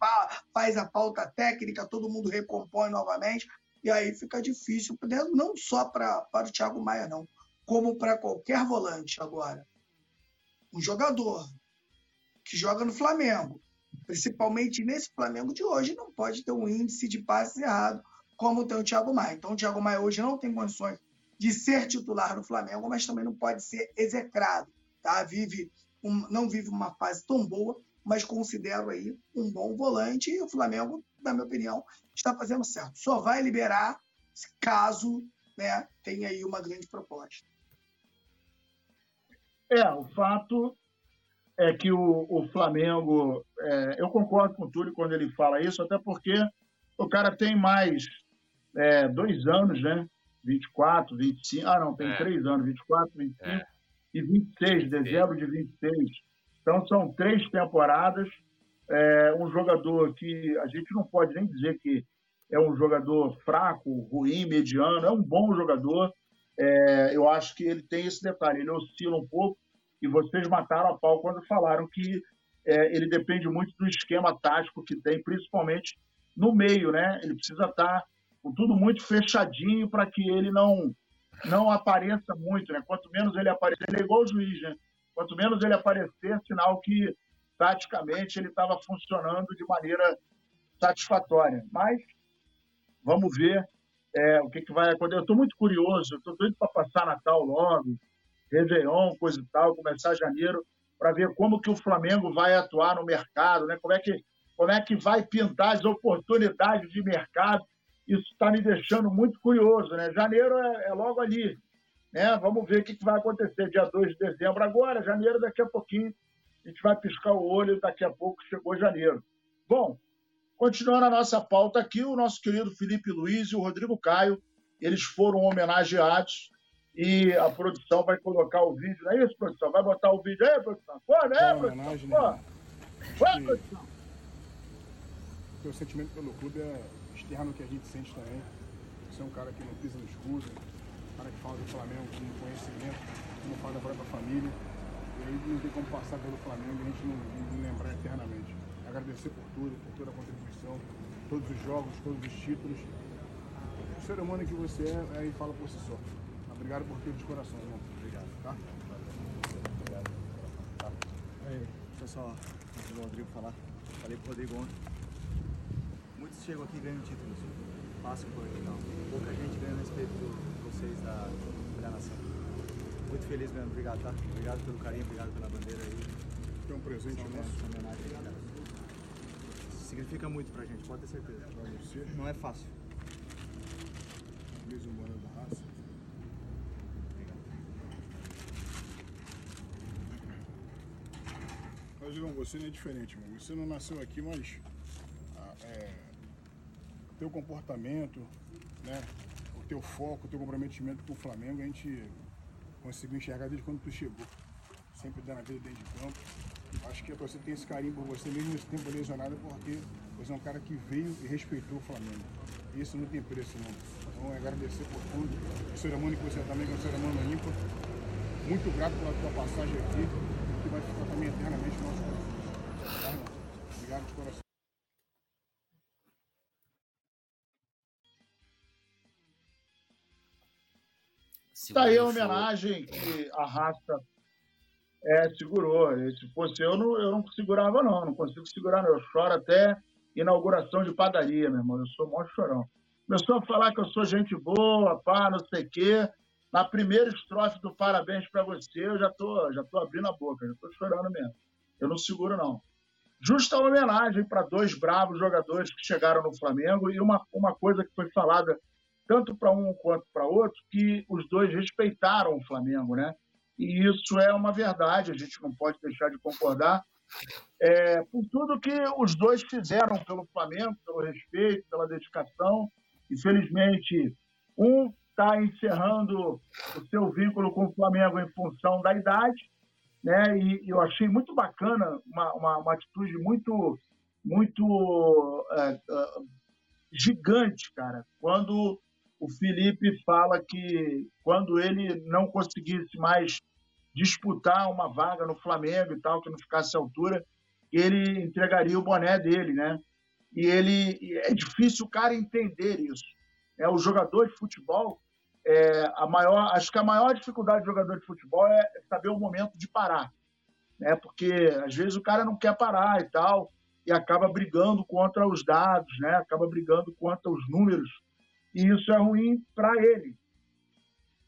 faz a falta técnica, todo mundo recompõe novamente. E aí fica difícil, não só pra, para o Thiago Maia, não, como para qualquer volante agora. Um jogador que joga no Flamengo, principalmente nesse Flamengo de hoje, não pode ter um índice de passes errado como tem o Thiago Maia. Então, o Thiago Maia hoje não tem condições de ser titular no Flamengo, mas também não pode ser execrado. Tá? Vive um, não vive uma fase tão boa, mas considero aí um bom volante e o Flamengo, na minha opinião, está fazendo certo. Só vai liberar caso né, tenha aí uma grande proposta. É, o fato é que o, o Flamengo, é, eu concordo com o Túlio quando ele fala isso, até porque o cara tem mais é, dois anos, né? 24, 25. Ah, não, tem é. três anos, 24, 25 é. e 26, dezembro de 26. Então, são três temporadas é um jogador que a gente não pode nem dizer que é um jogador fraco, ruim, mediano, é um bom jogador. É, eu acho que ele tem esse detalhe, ele oscila um pouco, e vocês mataram a pau quando falaram que é, ele depende muito do esquema tático que tem, principalmente no meio, né? Ele precisa estar com tudo muito fechadinho para que ele não não apareça muito, né? Quanto menos ele aparecer, ele é igual o juiz, né? Quanto menos ele aparecer, sinal que taticamente ele estava funcionando de maneira satisfatória. Mas vamos ver é, o que, que vai acontecer. Eu estou muito curioso, estou doido para passar Natal logo, Réveillon, coisa e tal, começar janeiro, para ver como que o Flamengo vai atuar no mercado, né? Como é que, como é que vai pintar as oportunidades de mercado. Isso está me deixando muito curioso, né? Janeiro é, é logo ali, né? Vamos ver o que, que vai acontecer dia 2 de dezembro agora, janeiro daqui a pouquinho. A gente vai piscar o olho, daqui a pouco chegou janeiro. Bom, continuando a nossa pauta aqui, o nosso querido Felipe Luiz e o Rodrigo Caio, eles foram homenageados e a produção vai colocar o vídeo, não é isso, produção? Vai botar o vídeo aí, produção? Pô, né, produção? Pô. Vai, produção. O sentimento pelo clube é externo que a gente sente também. Você é um cara que não pisa no escudo, um cara que fala do Flamengo com conhecimento, como fala da própria família. E aí não tem como passar pelo Flamengo e a gente não, não lembrar eternamente. Agradecer por tudo, por toda a contribuição, todos os jogos, todos os títulos. O ser humano que você é, aí fala por si só. Obrigado por tudo de coração, irmão. Obrigado. Tá? Obrigado. Tá. Aí, pessoal, antes do Rodrigo falar, falei pro Rodrigo ontem. Muitos chegam aqui ganham títulos. Passam por aqui, não. Pouca gente ganha respeito de vocês da, da nação. Muito feliz mesmo, obrigado, tá? Obrigado pelo carinho, obrigado pela bandeira aí. Tem um presente nosso. homenagem aí, cara. Significa muito pra gente, pode ter certeza. Pra você. Não é fácil. Mesmo boné da raça. Mas, João, você não é diferente, irmão. Você não nasceu aqui, mas ah, é, teu comportamento, né, o teu foco, o teu comprometimento com o Flamengo, a gente conseguiu enxergar desde quando tu chegou. Sempre dando a vida dentro de campo. Acho que a torcida tem esse carinho por você, mesmo nesse tempo lesionado, porque você é um cara que veio e respeitou o Flamengo. Isso não tem preço, não. Então, agradecer por tudo. O ser humano que você é também, que é um ser humano ímpar. Muito grato pela tua passagem aqui, que vai ficar também eternamente no nosso coração. Tá? Obrigado de coração. Está aí a homenagem que a raça é, segurou. E se fosse eu, não, eu não segurava, não. Não consigo segurar, não. Eu choro até inauguração de padaria, meu irmão. Eu sou mó chorão. Começou a falar que eu sou gente boa, pá, não sei o quê. Na primeira estrofe do parabéns para você, eu já tô, já tô abrindo a boca, já tô chorando mesmo. Eu não seguro, não. Justa homenagem para dois bravos jogadores que chegaram no Flamengo e uma, uma coisa que foi falada tanto para um quanto para outro, que os dois respeitaram o Flamengo, né? E isso é uma verdade, a gente não pode deixar de concordar. É, por tudo que os dois fizeram pelo Flamengo, pelo respeito, pela dedicação. Infelizmente, um está encerrando o seu vínculo com o Flamengo em função da idade, né? E, e eu achei muito bacana, uma, uma, uma atitude muito, muito é, é, gigante, cara, quando o Felipe fala que quando ele não conseguisse mais disputar uma vaga no Flamengo e tal, que não ficasse à altura, ele entregaria o boné dele, né? E ele é difícil o cara entender isso. É o jogador de futebol, é, a maior, acho que a maior dificuldade do jogador de futebol é saber o momento de parar, né? Porque às vezes o cara não quer parar e tal e acaba brigando contra os dados, né? Acaba brigando contra os números e isso é ruim para ele.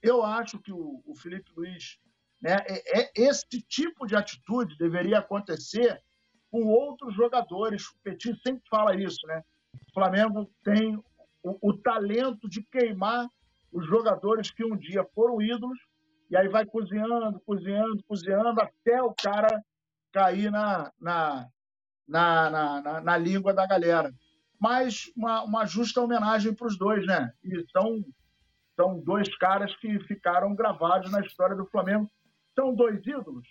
Eu acho que o, o Felipe Luiz, né, é, é, esse tipo de atitude deveria acontecer com outros jogadores. O Petit sempre fala isso, né? O Flamengo tem o, o talento de queimar os jogadores que um dia foram ídolos e aí vai cozinhando, cozinhando, cozinhando até o cara cair na, na, na, na, na língua da galera mas uma, uma justa homenagem para os dois, né? E são, são dois caras que ficaram gravados na história do Flamengo. São dois ídolos?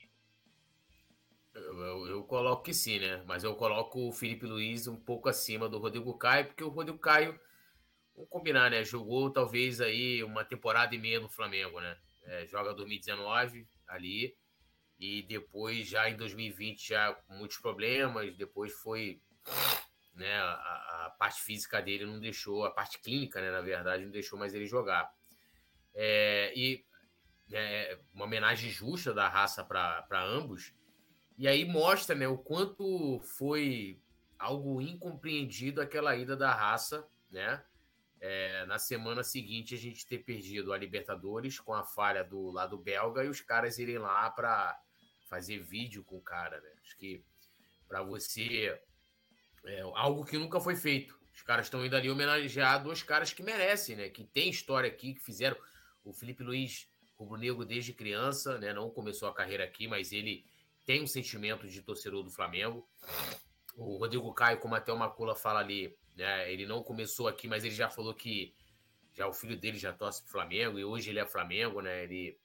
Eu, eu, coloco que sim, né? Mas eu coloco o Felipe Luiz um pouco acima do Rodrigo Caio, porque o Rodrigo Caio, vamos combinar, né? Jogou talvez aí uma temporada e meia no Flamengo, né? É, joga 2019 ali, e depois já em 2020 já com muitos problemas, depois foi, né? A, a parte física dele não deixou, a parte clínica, né? Na verdade, não deixou mais ele jogar. É, e é, uma homenagem justa da raça para ambos. E aí mostra né, o quanto foi algo incompreendido aquela ida da raça, né? É, na semana seguinte a gente ter perdido a Libertadores com a falha do lado belga e os caras irem lá para fazer vídeo com o cara, né? Acho que para você é algo que nunca foi feito. Os caras estão indo ali homenagear dois caras que merecem, né? Que tem história aqui, que fizeram. O Felipe Luiz rubro-negro desde criança, né? Não começou a carreira aqui, mas ele tem um sentimento de torcedor do Flamengo. O Rodrigo Caio, como até o Macula fala ali, né? Ele não começou aqui, mas ele já falou que já o filho dele já torce pro Flamengo e hoje ele é Flamengo, né? Ele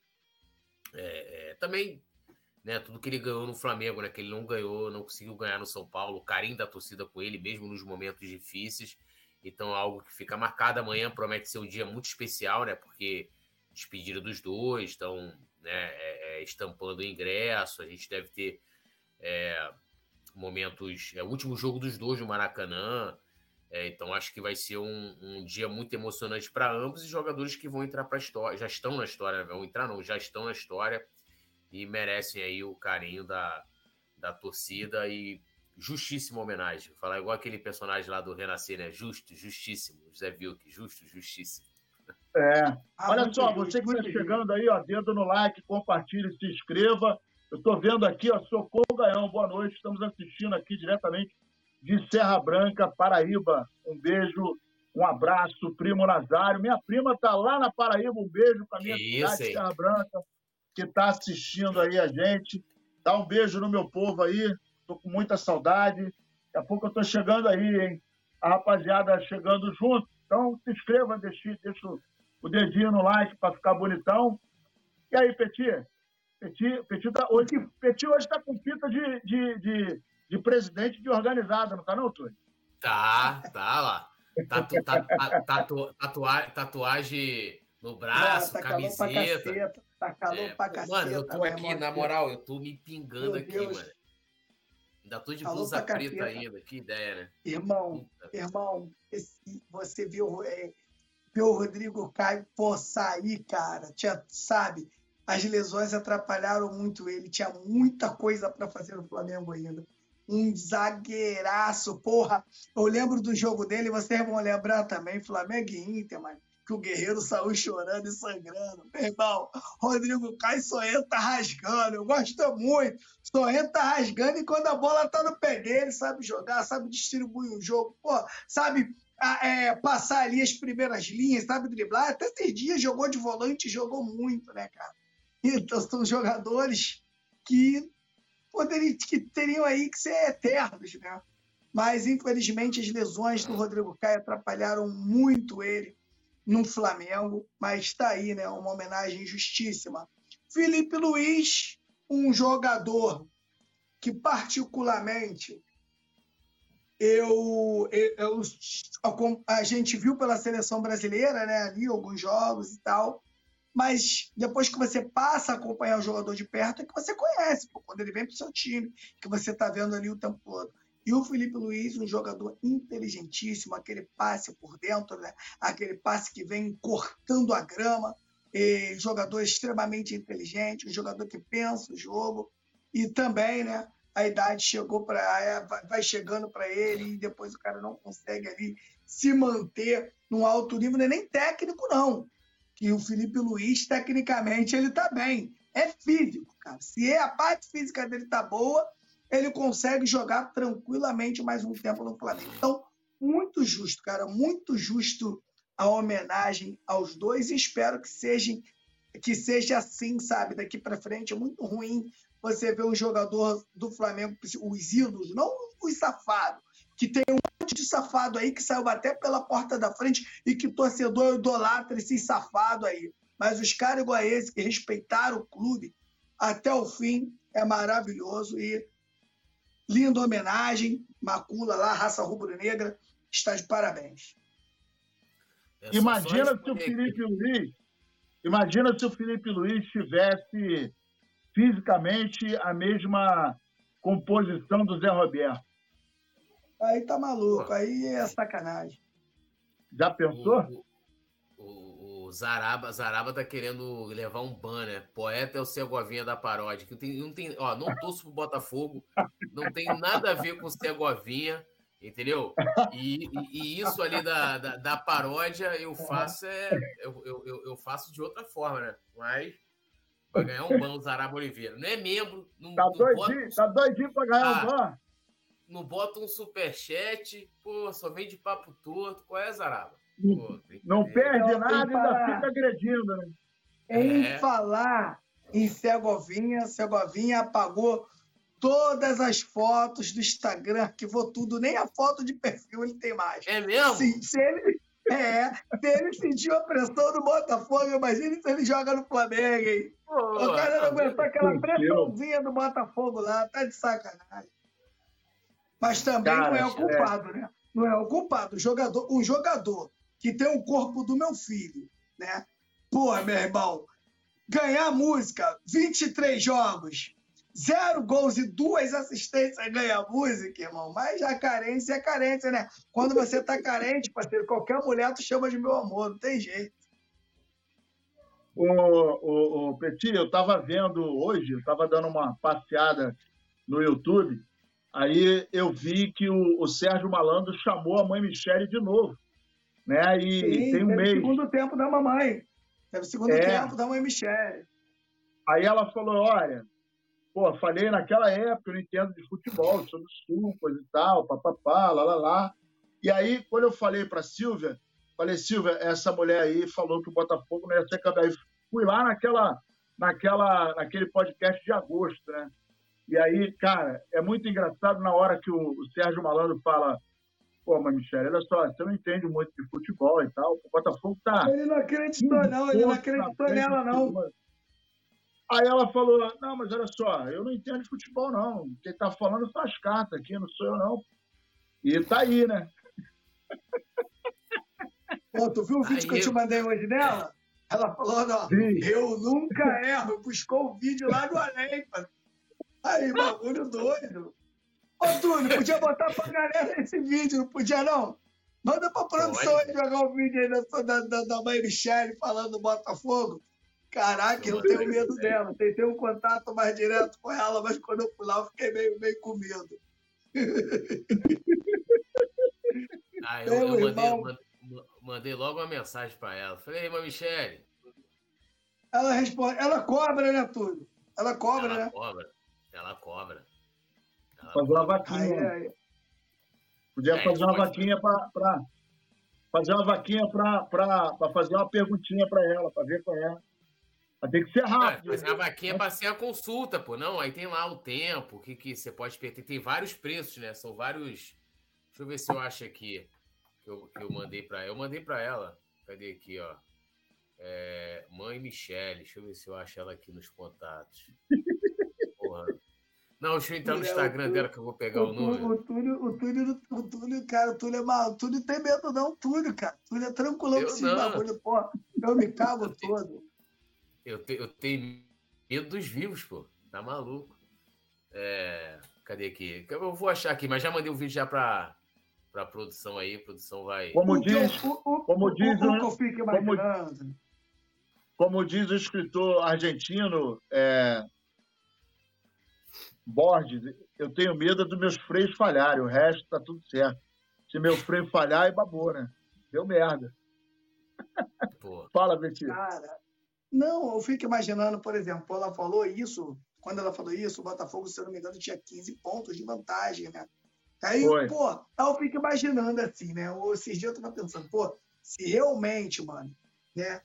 é, é, também, né? Tudo que ele ganhou no Flamengo, né? Que ele não ganhou, não conseguiu ganhar no São Paulo, o carinho da torcida com ele, mesmo nos momentos difíceis. Então, é algo que fica marcado amanhã promete ser um dia muito especial, né? Porque despedida dos dois, estão né, é, é, estampando o ingresso. A gente deve ter é, momentos. É o último jogo dos dois no Maracanã. É, então acho que vai ser um, um dia muito emocionante para ambos e jogadores que vão entrar para a história, já estão na história, vão entrar não, já estão na história e merecem aí o carinho da, da torcida e justíssima homenagem. Vou falar igual aquele personagem lá do Renascer, né? Justo, justíssimo. José Vilk, justo, justíssimo. É. Ah, Olha só, você que está chegando aí, ó, dedo no like, compartilhe, se inscreva. Eu estou vendo aqui, ó, Socorro Gaião, boa noite. Estamos assistindo aqui diretamente de Serra Branca, Paraíba. Um beijo, um abraço, primo Nazário. Minha prima está lá na Paraíba, um beijo para minha Isso, cidade, Serra Branca, que está assistindo aí a gente. Dá um beijo no meu povo aí, estou com muita saudade. Daqui a pouco eu estou chegando aí, hein? A rapaziada chegando junto. Então, se inscreva, deixe, deixa o dedinho no like para ficar bonitão. E aí, Petit? Petit, Petit, tá, hoje, Petit hoje está com fita de, de, de, de, presidente de organizada, não está não, Túlio? Tá, tá lá. Tatu, tatu, tatu, tatuagem, tatuagem no braço, tá camiseta. Calor tá calor é, pra caceta. Mano, eu tô aqui, na moral, eu tô me pingando Meu aqui, Deus. mano. Ainda tô de blusa preta ainda, que ideia, né? Irmão, Puta. irmão, esse, você viu, é, viu o Rodrigo Caio pô, sair, cara, tinha, sabe? As lesões atrapalharam muito ele, tinha muita coisa para fazer no Flamengo ainda. Um zagueiraço, porra. Eu lembro do jogo dele, vocês vão lembrar também, Flamengo e Inter, mano que o Guerreiro saiu chorando e sangrando. Meu irmão, Rodrigo Caio só entra rasgando. Eu gosto muito. Só entra rasgando e quando a bola tá no pé dele, sabe jogar, sabe distribuir o jogo, pô, sabe é, passar ali as primeiras linhas, sabe driblar. Até esses dias jogou de volante, jogou muito, né, cara? Então são jogadores que poderiam, que teriam aí que ser eternos, né? Mas, infelizmente, as lesões do Rodrigo Caio atrapalharam muito ele no Flamengo, mas está aí, né? Uma homenagem justíssima. Felipe Luiz, um jogador que particularmente eu, eu, a gente viu pela seleção brasileira, né, ali alguns jogos e tal, mas depois que você passa a acompanhar o jogador de perto, é que você conhece, pô, quando ele vem para o seu time, que você está vendo ali o tempo todo. E o Felipe Luiz, um jogador inteligentíssimo, aquele passe por dentro, né? aquele passe que vem cortando a grama, jogador extremamente inteligente, um jogador que pensa o jogo. E também, né? A idade chegou para é, vai chegando para ele e depois o cara não consegue ali se manter num alto nível, não é nem técnico não. Que o Felipe Luiz tecnicamente ele tá bem, é físico, cara. Se a parte física dele tá boa, ele consegue jogar tranquilamente mais um tempo no Flamengo. Então, muito justo, cara, muito justo a homenagem aos dois e espero que seja, que seja assim, sabe, daqui para frente. É muito ruim você ver um jogador do Flamengo, os ídolos, não os safados, que tem um monte de safado aí que saiu até pela porta da frente e que torcedor idolatra esses safados aí. Mas os caras igual a esse, que respeitaram o clube até o fim, é maravilhoso e Linda homenagem. Macula lá, raça rubro-negra. Está de parabéns. É imagina se o Felipe Luiz. Imagina se o Felipe Luiz tivesse fisicamente a mesma composição do Zé Roberto. Aí tá maluco, aí é sacanagem. Já pensou? Zaraba, Zaraba tá querendo levar um banner. Poeta é o Segovinha da paródia. Que tem, não tem, ó, não torço pro Botafogo, não tem nada a ver com o Segovinha, entendeu? E, e, e isso ali da, da, da, paródia eu faço é, eu, eu, eu, faço de outra forma, né? Mas vai ganhar um ban o Zaraba Oliveira. Não é membro. Não, tá, não doidinho, bota... tá doidinho pra ganhar ah, um ban? não bota um superchat, pô, só vem de papo torto. Qual é, Zaraba? Pô, não perde nada e ainda fica agredindo, né? Em é. falar em Segovinha, Segovinha apagou todas as fotos do Instagram, arquivou tudo, nem a foto de perfil ele tem mais. É mesmo? Sim, se ele, é, se ele sentiu a pressão do Botafogo, imagine se ele joga no Flamengo, hein? Pô, o cara não aguentou aquela pressãozinha do Botafogo lá, tá de sacanagem. Mas também Cara, não é o é. culpado, é... né? Não é o culpado. O jogador, o jogador que tem o corpo do meu filho, né? Porra, meu irmão, ganhar música, 23 jogos, zero gols e duas assistências ganha música, irmão. Mas a carência é carência, né? Quando você tá carente, parceiro, qualquer mulher tu chama de meu amor, não tem jeito. O, o, o eu tava vendo hoje, eu tava dando uma passeada no YouTube Aí eu vi que o, o Sérgio Malandro chamou a mãe Michele de novo. Né? E Sim, tem um mês. segundo tempo da mamãe. Teve o segundo é. tempo da mãe Michele. Aí ela falou: olha, pô, falei naquela época, eu não entendo de futebol, sobre supas e tal, papapá, lá, lá, lá. E aí, quando eu falei para Silvia, falei, Silvia, essa mulher aí falou que o Botafogo não ia ser campeão. Fui lá naquela, naquela, naquele podcast de agosto, né? E aí, cara, é muito engraçado na hora que o, Sérgio Malandro fala Pô, mas Michele, olha só, você não entende muito de futebol e tal. O Botafogo tá. Ele não acreditou, não, ele não acreditou nela, não. Aí ela falou: Não, mas olha só, eu não entendo de futebol, não. Quem tá falando são as cartas aqui, não sou eu, não. E tá aí, né? Pô, tu viu o vídeo aí que eu te mandei hoje dela? Ela falou: Não, eu nunca erro. Buscou o vídeo lá do além, Aí, bagulho doido. Ô, Túlio, podia botar pra galera esse vídeo, não podia, não? Manda pra produção aí jogar o um vídeo aí da, da, da mãe Michelle falando do Botafogo. Caraca, eu tenho medo dela. Tentei um contato mais direto com ela, mas quando eu fui lá, eu fiquei meio, meio com medo. Ah, eu, eu mandei, mandei, logo uma mensagem para ela. Falei, irmã Michele. Ela responde, ela cobra, né, Túlio? Ela cobra, ela né? Cobra. Ela cobra. Fazer uma vaquinha. Ai, ai. Podia é, fazer uma vaquinha para fazer uma vaquinha para fazer uma perguntinha para ela, para ver com ela. Mas tem que ser rápido. Mas a vaquinha para ser a consulta, pô. Não, aí tem lá o tempo, que, que você pode perder. Tem vários preços, né? São vários. Deixa eu ver se eu acho aqui que eu, que eu mandei para ela. Eu mandei para ela. Cadê aqui, ó? É, mãe Michele. Deixa eu ver se eu acho ela aqui nos contatos. Não, deixa eu entrar no Instagram dela que eu vou pegar o, o número. O Túlio, o Túlio, o Túlio, cara, o Túlio é mal. O Túlio tem medo, não, o Túlio, cara. O Túlio é tranquilão com esse bagulho, pô. Eu me cago eu todo. Tenho, eu, te, eu tenho medo dos vivos, pô. Tá maluco. É, cadê aqui? Eu vou achar aqui, mas já mandei o um vídeo já pra, pra produção aí. A produção vai. Como diz, o, o, como diz, o, o, como, como diz o escritor argentino, é, Borges, eu tenho medo dos meus freios falharem, o resto tá tudo certo. Se meu freio falhar, é babou, né? Deu merda. Pô. Fala, Betinho. Cara, não, eu fico imaginando, por exemplo, ela falou isso, quando ela falou isso, o Botafogo, se eu não me engano, tinha 15 pontos de vantagem, né? Aí, Foi. pô, eu fico imaginando assim, né? Esses dias eu tava pensando, pô, se realmente, mano, né?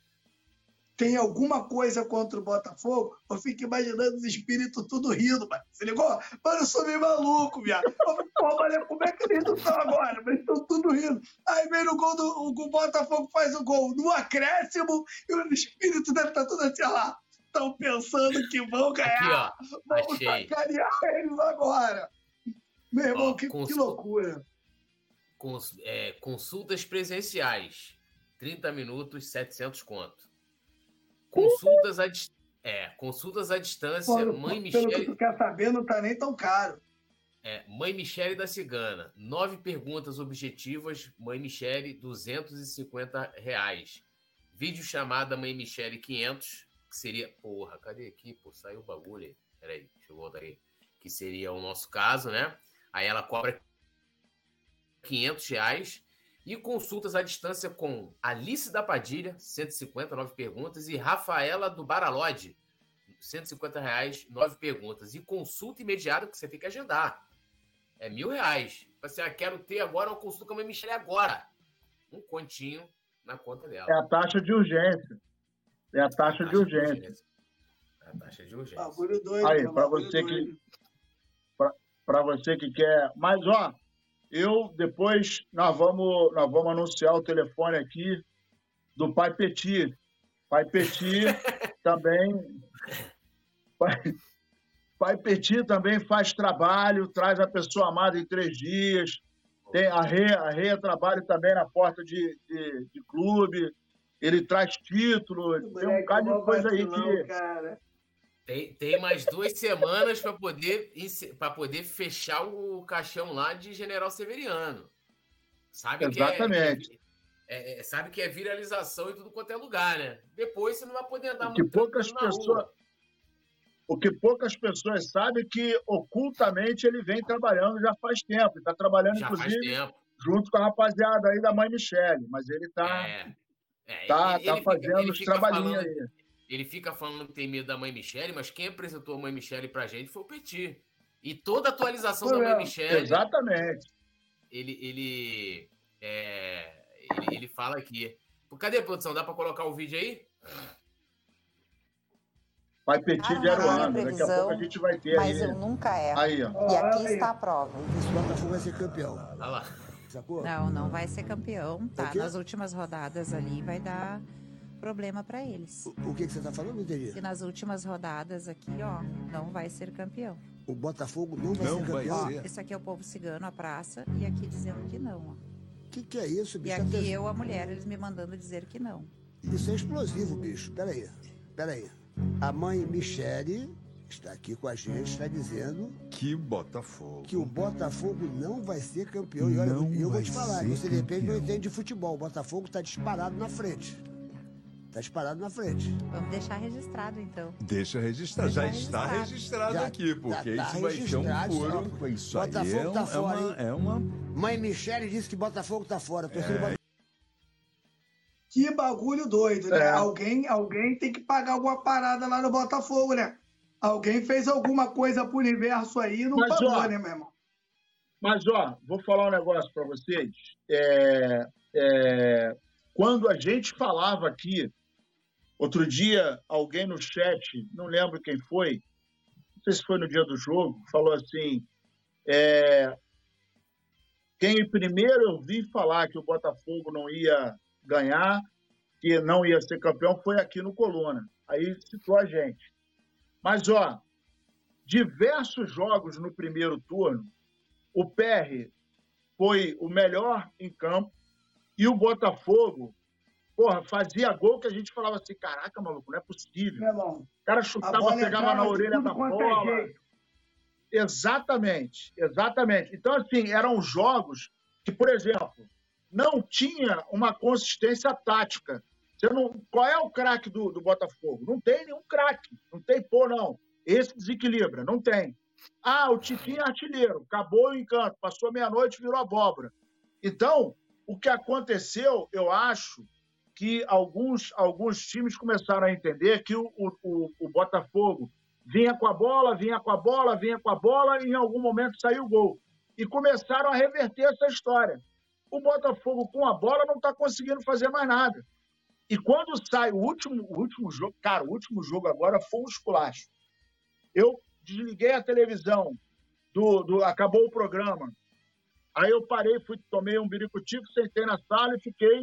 Tem alguma coisa contra o Botafogo, eu fico imaginando os espíritos tudo rindo, mano. Se ligou? Mano, eu sou meio maluco, viado. Pô, mano, como é que eles não estão agora? Mas estão tudo rindo. Aí vem no gol do o Botafogo, faz o gol no acréscimo e o espírito deve estar tá tudo assim, lá. Estão pensando que vão ganhar. Aqui, ó. Vamos sacanear eles agora. Meu irmão, Ó, que, que, loucura. Cons, é, consultas presenciais, 30 minutos, 700 conto. Consultas à, é, consultas à distância, Pô, Mãe Michele... Pelo que tu quer saber, não tá nem tão caro. É, Mãe Michele da Cigana, nove perguntas objetivas, Mãe Michele, 250 reais. Vídeo chamada Mãe Michele 500, que seria... Porra, cadê aqui? Pô, saiu o bagulho aí. Peraí, deixa eu voltar aí. Que seria o nosso caso, né? Aí ela cobra 500 reais. E consultas à distância com Alice da Padilha, 159 perguntas, e Rafaela do Baralode, 150 reais, 9 perguntas. E consulta imediata que você tem que agendar é mil reais. Você, ah, quero ter agora uma consulta com a Michelle agora. Um continho na conta dela. É a taxa de urgência. É a taxa, a taxa de, urgência. de, urgência. É a taxa de urgência. Bagulho doido. Aí, para você que para você que quer. Mas ó, eu depois nós vamos nós vamos anunciar o telefone aqui do Pai Petit. Pai Petit também Pai, Pai Petit também faz trabalho, traz a pessoa amada em três dias. Tem a Rê, a Rê trabalha também na porta de, de, de clube. Ele traz título. Tem um bocado de coisa aí que. Cara. Tem, tem mais duas semanas para poder, poder fechar o caixão lá de General Severiano. Sabe Exatamente. Que é, é, é, sabe que é viralização em tudo quanto é lugar, né? Depois você não vai poder andar que muito poucas pessoas o que poucas pessoas sabem é que ocultamente ele vem trabalhando já faz tempo. Está trabalhando, já inclusive, junto com a rapaziada aí da mãe Michele. Mas ele está é, é, tá, ele, tá ele fazendo fica, os trabalhinhos aí. Ele fica falando que tem medo da mãe Michele, mas quem apresentou a mãe Michele pra gente foi o Petit. E toda atualização Foi da mãe Michele. Exatamente. Ele, ele, é, ele, ele fala aqui. Cadê a produção? Dá para colocar o vídeo aí? Vai Petit de Aruana. Daqui a pouco a gente vai ter mas aí. eu nunca erro. Aí, ó. E aqui está a prova. Esse Botafogo vai ser campeão. Olha lá. Não, não vai ser campeão, tá? Nas últimas rodadas ali vai dar problema para eles. O, o, que, que você tá falando, entendi? Que nas últimas rodadas aqui, ó, não vai ser campeão. O Botafogo não vai não ser campeão? Vai ser. Esse aqui é o povo cigano, a praça, e aqui dizendo que não, ó. O que, que é isso, bicho? E aqui eu, a mulher, eles me mandando dizer que não. Isso é explosivo, bicho. Peraí, peraí. A mãe Michele está aqui com a gente, está dizendo que Botafogo. Que o Botafogo não vai ser campeão. E olha, não eu vou te falar, você de repente não entende de futebol. O Botafogo está disparado na frente. Está disparado na frente. Vamos deixar registrado, então. Deixa registrado. Deixa já registrado. está registrado já, aqui, porque tá isso vai ser um puro. Isso Botafogo aí é, tá fora, é, uma, é uma. Mãe Michele disse que Botafogo está fora. É. Que bagulho doido, né? É. Alguém, alguém tem que pagar alguma parada lá no Botafogo, né? Alguém fez alguma coisa pro universo aí e não mas, pagou, ó, né, meu irmão? Mas, ó, vou falar um negócio para vocês. É, é, quando a gente falava aqui, outro dia, alguém no chat, não lembro quem foi, não sei se foi no dia do jogo, falou assim: é, quem primeiro eu vi falar que o Botafogo não ia ganhar, que não ia ser campeão, foi aqui no Coluna. Aí citou a gente. Mas, ó, diversos jogos no primeiro turno, o PR foi o melhor em campo e o Botafogo, porra, fazia gol que a gente falava assim: caraca, maluco, não é possível. o cara chutava, pegava na orelha da é bola. É exatamente, exatamente. Então, assim, eram jogos que, por exemplo, não tinha uma consistência tática. Você não, qual é o craque do, do Botafogo? Não tem nenhum craque. Não tem, pô, não. Esse desequilibra. Não tem. Ah, o Tiquinho é artilheiro. Acabou o encanto. Passou meia-noite virou abóbora. Então, o que aconteceu, eu acho que alguns, alguns times começaram a entender que o, o, o Botafogo vinha com a bola, vinha com a bola, vinha com a bola e em algum momento saiu o gol. E começaram a reverter essa história o Botafogo com a bola não está conseguindo fazer mais nada. E quando sai o último, o último jogo, cara, o último jogo agora foi um esculacho. Eu desliguei a televisão, do, do, acabou o programa. Aí eu parei, fui, tomei um biricutico, sentei na sala e fiquei.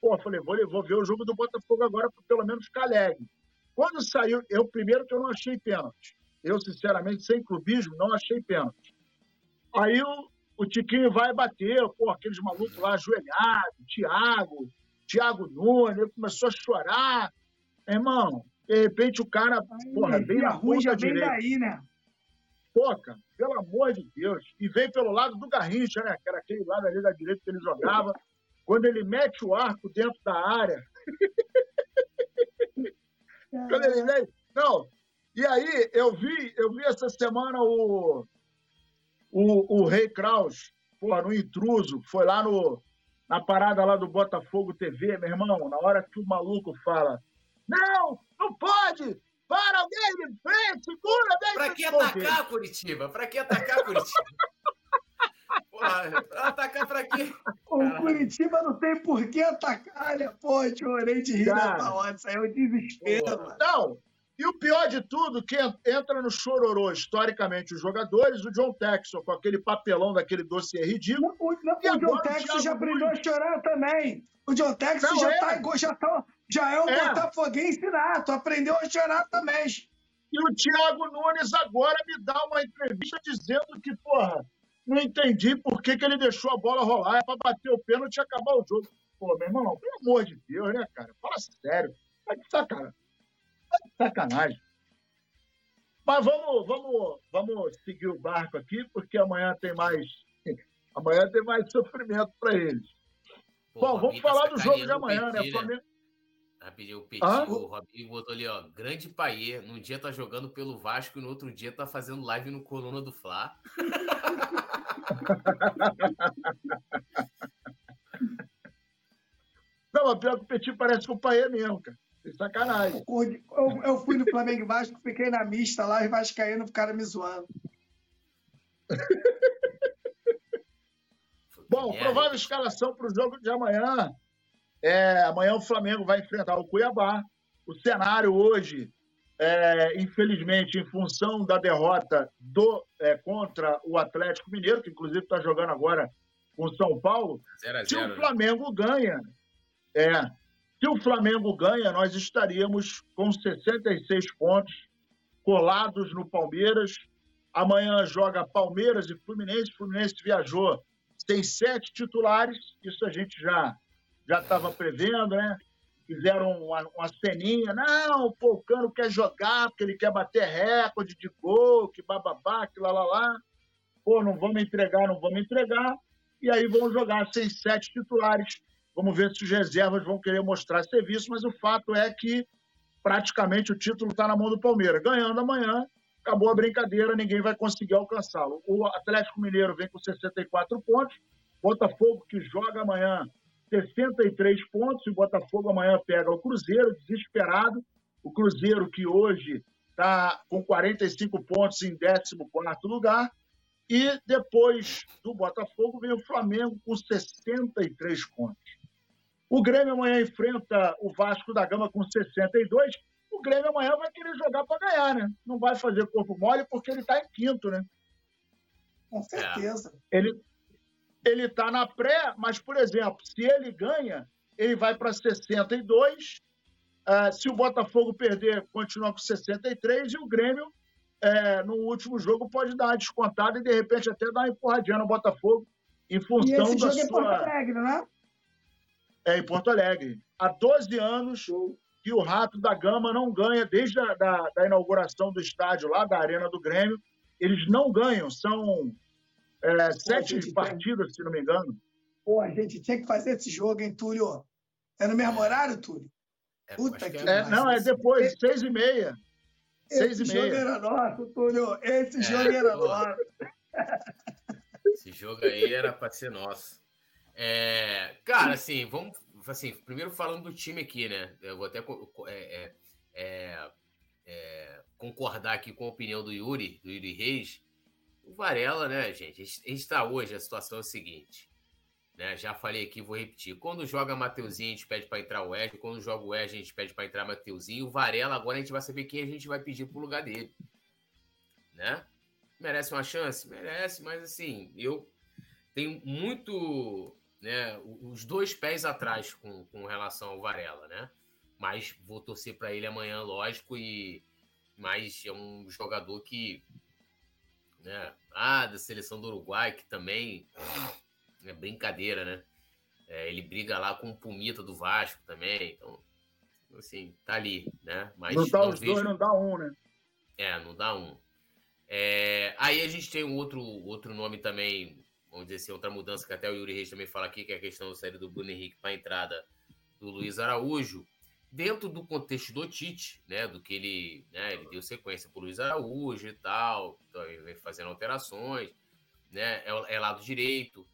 Pô, falei, vou, vou ver o jogo do Botafogo agora, pelo menos ficar alegre. Quando saiu, eu primeiro que eu não achei pênalti. Eu, sinceramente, sem clubismo, não achei pênalti. Aí o, o Tiquinho vai bater, pô, aqueles malucos lá ajoelhados, Thiago, Thiago Nunes, ele começou a chorar. Irmão, de repente o cara, porra, vem na rua já vem daí, né? Pô, cara, pelo amor de Deus. E vem pelo lado do Garrincha, né? Que era aquele lado ali da direita que ele jogava. Quando ele mete o arco dentro da área. Quando ele vem. Não. E aí, eu vi, eu vi essa semana o, o, o Rei Kraus, pô, no intruso, foi lá no, na parada lá do Botafogo TV, meu irmão, na hora que o maluco fala: Não, não pode! Para alguém de frente, segura bem. Pra que atacar, Curitiba? Pra que atacar, Curitiba? Porra, atacar pra quê? O Curitiba não tem por que atacar, né? Pô, eu chorei de rir nessa hora. Isso aí é um desespero, mano. Não, e o pior de tudo, que entra no chororô, historicamente, os jogadores, o John Texon, com aquele papelão daquele dossiê ridículo. Não, não, o John Texon já aprendeu a chorar também. O John Texon já, é. tá, já, tá, já é um é. botafoguense nato, aprendeu a chorar também. E o Thiago Nunes agora me dá uma entrevista dizendo que, porra, não entendi por que, que ele deixou a bola rolar, é pra bater o pênalti e acabar o jogo. Pô, meu irmão, pelo amor de Deus, né, cara? Fala sério. Tá de sacanagem. Tá de sacanagem. Mas vamos, vamos, vamos seguir o barco aqui, porque amanhã tem mais. Amanhã tem mais sofrimento para eles. Pô, Bom, vamos falar do jogo de amanhã, né? Flamengo. Rapidinho, o Petit, ah? o Robinho botou ali, ó. Grande Paê. Num dia tá jogando pelo Vasco e no outro dia tá fazendo live no Coluna do Fla. Não, mas pior que o Petit parece com o Paê mesmo, cara. Sacanagem. Eu, eu fui no Flamengo Vasco, fiquei na mista lá, os vascaínos ficaram me zoando. Bom, provável escalação para o jogo de amanhã. É, amanhã o Flamengo vai enfrentar o Cuiabá. O cenário hoje, é, infelizmente, em função da derrota do, é, contra o Atlético Mineiro, que inclusive está jogando agora com o São Paulo, zero se zero, o né? Flamengo ganha, é, se o Flamengo ganha, nós estaríamos com 66 pontos colados no Palmeiras. Amanhã joga Palmeiras e Fluminense. Fluminense viajou, tem sete titulares, isso a gente já já estava prevendo, né? Fizeram uma, uma ceninha, não, o Cano quer jogar porque ele quer bater recorde de gol, que bababá, que lá, lá, lá. Pô, não vamos entregar, não vamos entregar. E aí vão jogar sem sete titulares. Vamos ver se os reservas vão querer mostrar serviço, mas o fato é que praticamente o título está na mão do Palmeiras. Ganhando amanhã, acabou a brincadeira, ninguém vai conseguir alcançá-lo. O Atlético Mineiro vem com 64 pontos, Botafogo, que joga amanhã, 63 pontos. E o Botafogo amanhã pega o Cruzeiro, desesperado. O Cruzeiro, que hoje está com 45 pontos em 14 lugar. E depois do Botafogo vem o Flamengo com 63 pontos. O Grêmio amanhã enfrenta o Vasco da Gama com 62. O Grêmio amanhã vai querer jogar para ganhar, né? Não vai fazer corpo mole porque ele está em quinto, né? Com certeza. Ele, ele está na pré, mas, por exemplo, se ele ganha, ele vai para 62. Uh, se o Botafogo perder, continua com 63. E o Grêmio, uh, no último jogo, pode dar uma descontada e, de repente, até dar uma empurradinha no Botafogo em função e esse da jogo sua... é em Porto Alegre, né? É, em Porto Alegre. Há 12 anos que o Rato da Gama não ganha, desde a da, da inauguração do estádio lá, da Arena do Grêmio, eles não ganham. São é, sete partidas, se não me engano. Pô, a gente tinha que fazer esse jogo, hein, Túlio? É no mesmo horário, Túlio? É, Puta que é, Não, é depois, seis e meia. Esse seis e jogo meia. era nosso, Túlio. Esse é, jogo era pô. nosso. Esse jogo aí era para ser nosso. É, cara, assim, vamos. Assim, primeiro falando do time aqui, né? Eu vou até é, é, é, concordar aqui com a opinião do Yuri, do Yuri Reis. O Varela, né, gente? A gente está hoje, a situação é a seguinte. Né? Já falei aqui, vou repetir. Quando joga Mateuzinho, a gente pede para entrar o Wesley. Quando joga o Wesley, a gente pede para entrar Mateuzinho. O Varela, agora a gente vai saber quem a gente vai pedir pro lugar dele. Né? Merece uma chance? Merece, mas assim, eu tenho muito. Né, os dois pés atrás com, com relação ao Varela, né? Mas vou torcer para ele amanhã, lógico, e mas é um jogador que né? Ah, da seleção do Uruguai, que também é brincadeira, né? É, ele briga lá com o Pumita do Vasco também. Então, assim, tá ali, né? Mas não dá os vejo... dois, não dá um, né? É, não dá um. É... Aí a gente tem um outro, outro nome também, vamos dizer assim, outra mudança que até o Yuri Reis também fala aqui, que é a questão da saída do Bruno Henrique para a entrada do Luiz Araújo dentro do contexto do Tite, né, do que ele, né, ele deu sequência para o Luiz Araújo e tal, então ele vem fazendo alterações, né, é, é lado direito,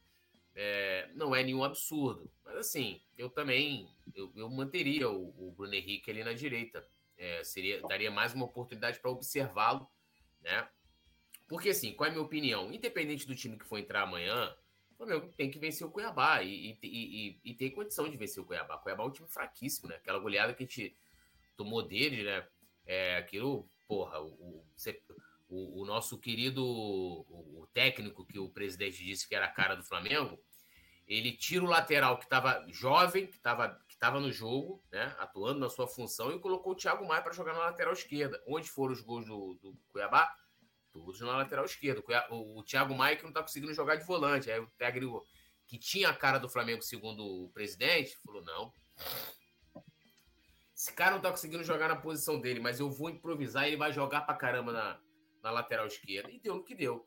é, não é nenhum absurdo, mas assim, eu também, eu, eu manteria o, o, Bruno Henrique ali na direita, é, seria, daria mais uma oportunidade para observá-lo, né, porque assim, qual é a minha opinião? Independente do time que for entrar amanhã, o Flamengo tem que vencer o Cuiabá e, e, e, e, tem condição de vencer o Cuiabá. O Cuiabá é um time fraquíssimo, né? Aquela goleada que a gente tomou dele, né? É aquilo, porra, o, o, o nosso querido o, o, técnico que o presidente disse que era a cara do Flamengo, ele tira o lateral que estava jovem, que estava que tava no jogo, né? Atuando na sua função e colocou o Thiago Maia para jogar na lateral esquerda. Onde foram os gols do, do Cuiabá? Todos na lateral esquerda. O, o Thiago Maia que não está conseguindo jogar de volante. Aí o técnico que tinha a cara do Flamengo, segundo o presidente, falou: não. Esse cara não está conseguindo jogar na posição dele, mas eu vou improvisar e ele vai jogar pra caramba na, na lateral esquerda. E deu no que deu.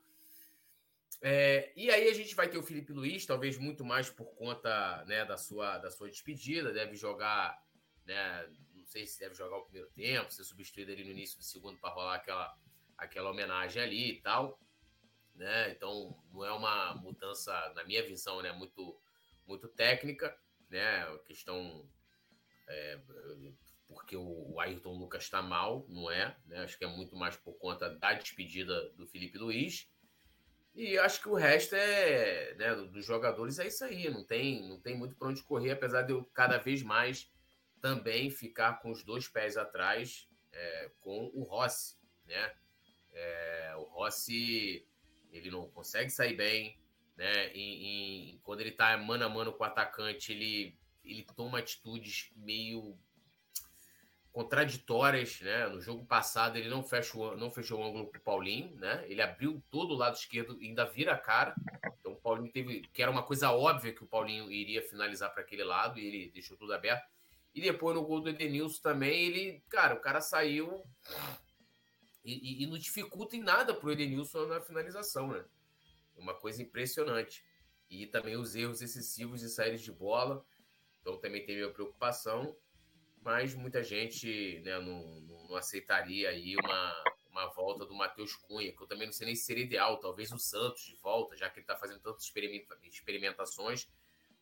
É, e aí a gente vai ter o Felipe Luiz, talvez muito mais por conta né, da, sua, da sua despedida. Deve jogar, né, não sei se deve jogar o primeiro tempo, ser substituído ali no início do segundo para rolar aquela aquela homenagem ali e tal, né? Então não é uma mudança, na minha visão, né? Muito, muito técnica, né? A questão é, porque o Ayrton Lucas está mal, não é? Né? Acho que é muito mais por conta da despedida do Felipe Luiz. E acho que o resto é, né, dos jogadores é isso aí, não tem, não tem muito para onde correr, apesar de eu cada vez mais também ficar com os dois pés atrás é, com o Rossi, né? É, o Rossi ele não consegue sair bem, né? E, e, quando ele tá mano a mano com o atacante, ele, ele toma atitudes meio contraditórias, né? No jogo passado ele não fechou, não fechou o ângulo pro Paulinho, né? Ele abriu todo o lado esquerdo e ainda vira a cara. Então o Paulinho teve, que era uma coisa óbvia que o Paulinho iria finalizar para aquele lado e ele deixou tudo aberto. E depois no gol do Edenilson também, ele, cara, o cara saiu e, e, não dificulta em nada para o Edenilson na finalização, né? É uma coisa impressionante. E também os erros excessivos de saídas de bola. Então também tem minha preocupação. Mas muita gente né, não, não, não aceitaria aí uma, uma volta do Matheus Cunha, que eu também não sei nem se seria ideal. Talvez o Santos de volta, já que ele está fazendo tantas experimentações.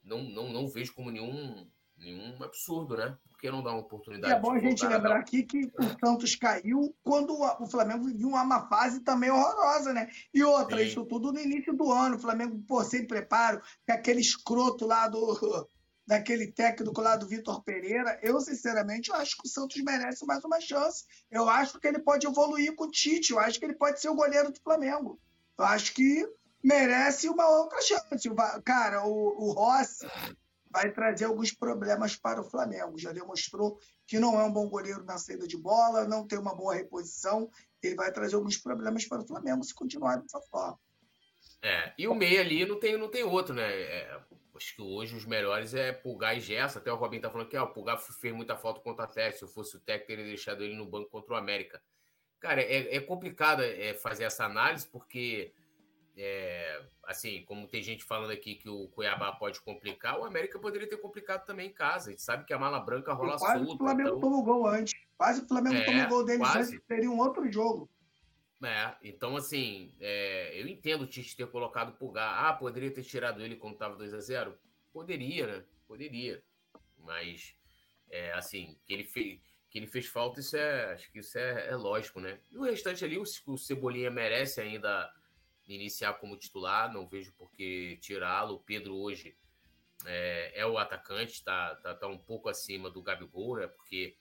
Não, não, não vejo como nenhum, nenhum absurdo, né? que não dá uma oportunidade? E é bom a gente lembrar aqui que o Santos caiu quando o Flamengo vivia uma fase também horrorosa, né? E outra, Sim. isso tudo no início do ano, o Flamengo, pô, sem preparo, com aquele escroto lá do daquele técnico lá do Vitor Pereira, eu sinceramente eu acho que o Santos merece mais uma chance. Eu acho que ele pode evoluir com o Tite, eu acho que ele pode ser o goleiro do Flamengo. Eu acho que merece uma outra chance. Cara, o, o Rossi vai trazer alguns problemas para o Flamengo. Já demonstrou que não é um bom goleiro na saída de bola, não tem uma boa reposição. Ele vai trazer alguns problemas para o Flamengo se continuar dessa forma. É, e o meio ali não tem, não tem outro, né? É, acho que hoje os melhores é Pulgar e Gerson. Até o Robin tá falando que o Pulgar fez muita falta contra a Atlético. Se eu fosse o técnico, teria deixado ele no banco contra o América. Cara, é, é complicado é, fazer essa análise, porque é, assim, como tem gente falando aqui que o Cuiabá pode complicar, o América poderia ter complicado também em casa. A gente sabe que a mala branca rola quase solta. o Flamengo então... tomou gol antes. Quase o Flamengo é, tomou gol deles quase. antes. Seria um outro jogo. É, então assim, é, eu entendo o Tite ter colocado o Pulgar. Ah, poderia ter tirado ele quando estava 2 a 0 Poderia, né? Poderia. Mas, é, assim, que ele fez que ele fez falta, isso é, acho que isso é, é lógico, né? E o restante ali, o, o Cebolinha merece ainda iniciar como titular, não vejo por que tirá-lo. O Pedro hoje é, é o atacante, está tá, tá um pouco acima do Gabigol, né? Porque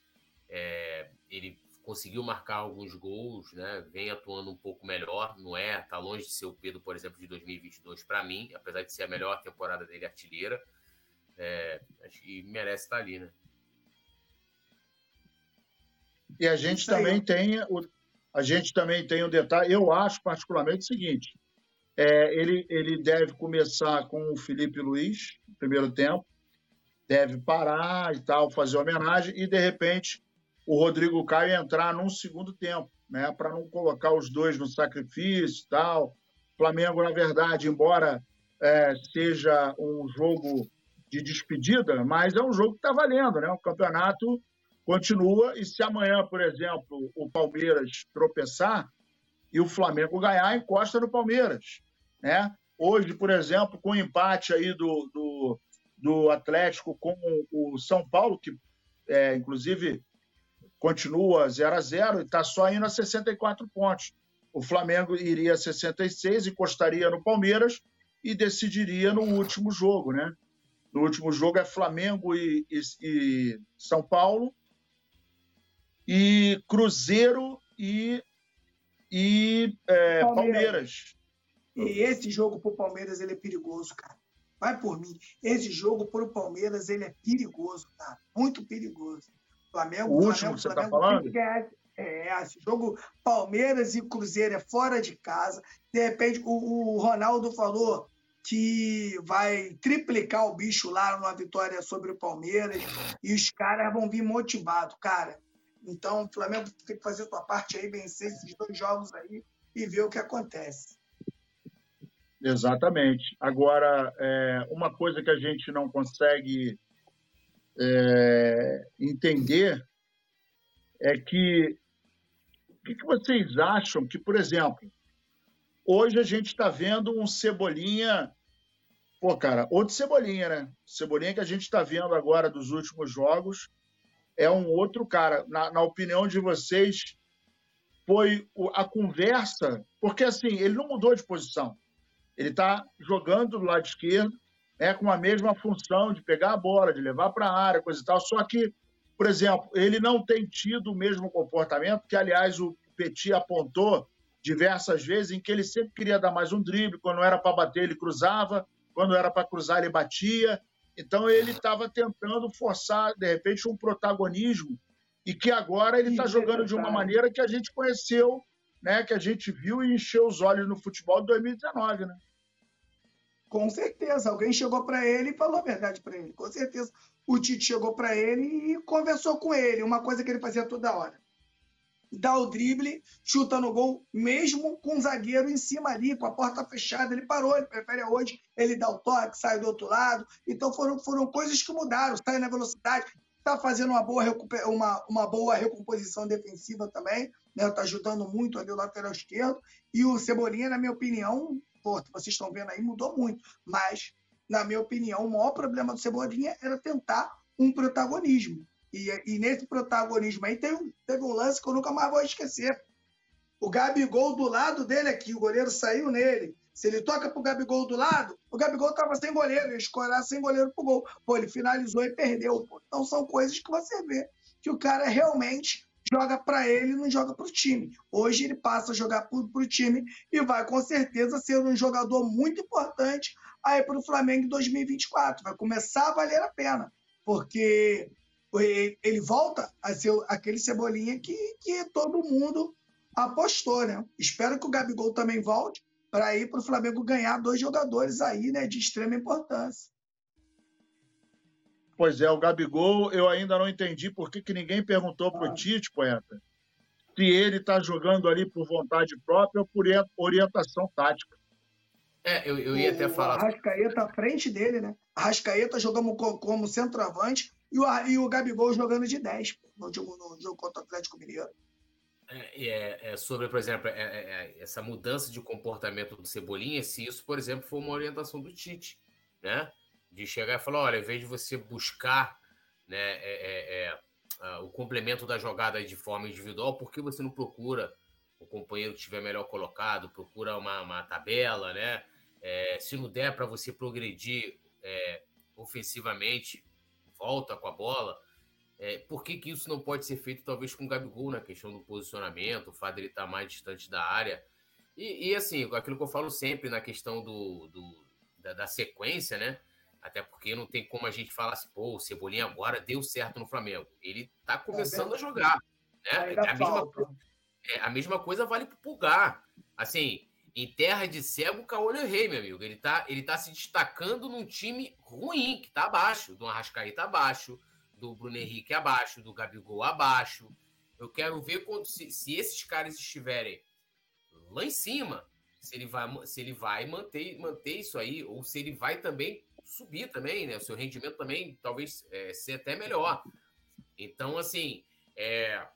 é, ele conseguiu marcar alguns gols, né? Vem atuando um pouco melhor, não é? Tá longe de ser o Pedro, por exemplo, de 2022 para mim, apesar de ser a melhor temporada dele artilheira. É, acho que merece estar ali, né? E a gente também tem o, a gente também tem um detalhe. Eu acho particularmente o seguinte: é, ele, ele deve começar com o Felipe Luiz, no primeiro tempo, deve parar e tal, fazer homenagem, e de repente o Rodrigo Caio entrar num segundo tempo, né, para não colocar os dois no sacrifício e tal. Flamengo, na verdade, embora é, seja um jogo de despedida, mas é um jogo que está valendo, né? O campeonato continua e se amanhã, por exemplo, o Palmeiras tropeçar e o Flamengo ganhar, encosta no Palmeiras, né? Hoje, por exemplo, com o empate aí do, do, do Atlético com o São Paulo, que é, inclusive continua 0 a 0 e está só indo a 64 pontos. O Flamengo iria a 66, encostaria no Palmeiras e decidiria no último jogo, né? No último jogo é Flamengo e, e, e São Paulo, e Cruzeiro e, e é, Palmeiras. Palmeiras. E esse jogo para o Palmeiras ele é perigoso, cara. Vai por mim. Esse jogo para o Palmeiras ele é perigoso, cara. Muito perigoso. Flamengo, o último Flamengo, você está falando? É, esse jogo Palmeiras e Cruzeiro é fora de casa. De repente, o, o Ronaldo falou que vai triplicar o bicho lá numa vitória sobre o Palmeiras e os caras vão vir motivados, cara. Então, o Flamengo tem que fazer sua parte aí, vencer esses dois jogos aí e ver o que acontece. Exatamente. Agora, é, uma coisa que a gente não consegue é, entender é que o que, que vocês acham que, por exemplo, Hoje a gente está vendo um Cebolinha. Pô, cara, outro Cebolinha, né? Cebolinha que a gente está vendo agora dos últimos jogos é um outro cara. Na, na opinião de vocês, foi a conversa. Porque, assim, ele não mudou de posição. Ele está jogando do lado esquerdo, é com a mesma função de pegar a bola, de levar para a área, coisa e tal. Só que, por exemplo, ele não tem tido o mesmo comportamento que, aliás, o Petit apontou diversas vezes em que ele sempre queria dar mais um drible, quando era para bater ele cruzava, quando era para cruzar ele batia. Então ele estava tentando forçar de repente um protagonismo e que agora ele está jogando de uma maneira que a gente conheceu, né, que a gente viu e encheu os olhos no futebol de 2019, né? Com certeza, alguém chegou para ele e falou a verdade para ele. Com certeza, o Tite chegou para ele e conversou com ele, uma coisa que ele fazia toda hora dá o drible, chuta no gol, mesmo com o zagueiro em cima ali, com a porta fechada. Ele parou, ele prefere hoje, ele dá o toque, sai do outro lado. Então foram, foram coisas que mudaram, sai na velocidade, está fazendo uma boa, uma, uma boa recomposição defensiva também, né? Está ajudando muito ali o lateral esquerdo. E o Cebolinha, na minha opinião, pô, vocês estão vendo aí, mudou muito. Mas, na minha opinião, o maior problema do Cebolinha era tentar um protagonismo. E, e nesse protagonismo aí teve, teve um lance que eu nunca mais vou esquecer. O Gabigol do lado dele aqui, o goleiro saiu nele. Se ele toca pro Gabigol do lado, o Gabigol tava sem goleiro, ia escorar sem goleiro pro gol. Pô, ele finalizou e perdeu. Pô. Então são coisas que você vê que o cara realmente joga para ele não joga para o time. Hoje ele passa a jogar para o time e vai com certeza ser um jogador muito importante aí para o Flamengo em 2024. Vai começar a valer a pena, porque ele volta a ser aquele cebolinha que, que todo mundo apostou, né? Espero que o Gabigol também volte para ir para o Flamengo ganhar dois jogadores aí, né, de extrema importância. Pois é, o Gabigol, eu ainda não entendi por que, que ninguém perguntou para o ah. Tite, poeta, se ele está jogando ali por vontade própria ou por orientação tática. É, eu, eu ia até falar. O Arrascaeta à frente dele, né? Arrascaeta jogamos como centroavante, e o, e o Gabigol jogando de 10 no jogo, no jogo contra o Atlético Mineiro. É, é, é sobre, por exemplo, é, é, é, essa mudança de comportamento do Cebolinha, se isso, por exemplo, for uma orientação do Tite, né? De chegar e falar, olha, em vez de você buscar né, é, o complemento da jogada de forma individual, por que você não procura o companheiro que estiver melhor colocado, procura uma, uma tabela, né? se não der para você progredir ofensivamente, volta com a bola. É, por que, que isso não pode ser feito, talvez, com o Gabigol, na questão do posicionamento, o fato dele estar mais distante da área? E, e, assim, aquilo que eu falo sempre na questão do, do da, da, sequência, né? Até porque não tem como a gente falar assim, pô, o Cebolinha agora deu certo no Flamengo. Ele tá começando é a jogar. Né? É a, mesma, É, a mesma coisa vale para o Pulgar. Assim, em terra de cego, Caolho Rei, meu amigo. Ele tá, ele tá se destacando num time ruim, que tá abaixo. Do Arrascaeta abaixo, do Bruno Henrique abaixo, do Gabigol abaixo. Eu quero ver quando, se, se esses caras estiverem lá em cima, se ele vai, se ele vai manter, manter isso aí, ou se ele vai também subir também, né? O seu rendimento também talvez é, ser até melhor. Então, assim, é,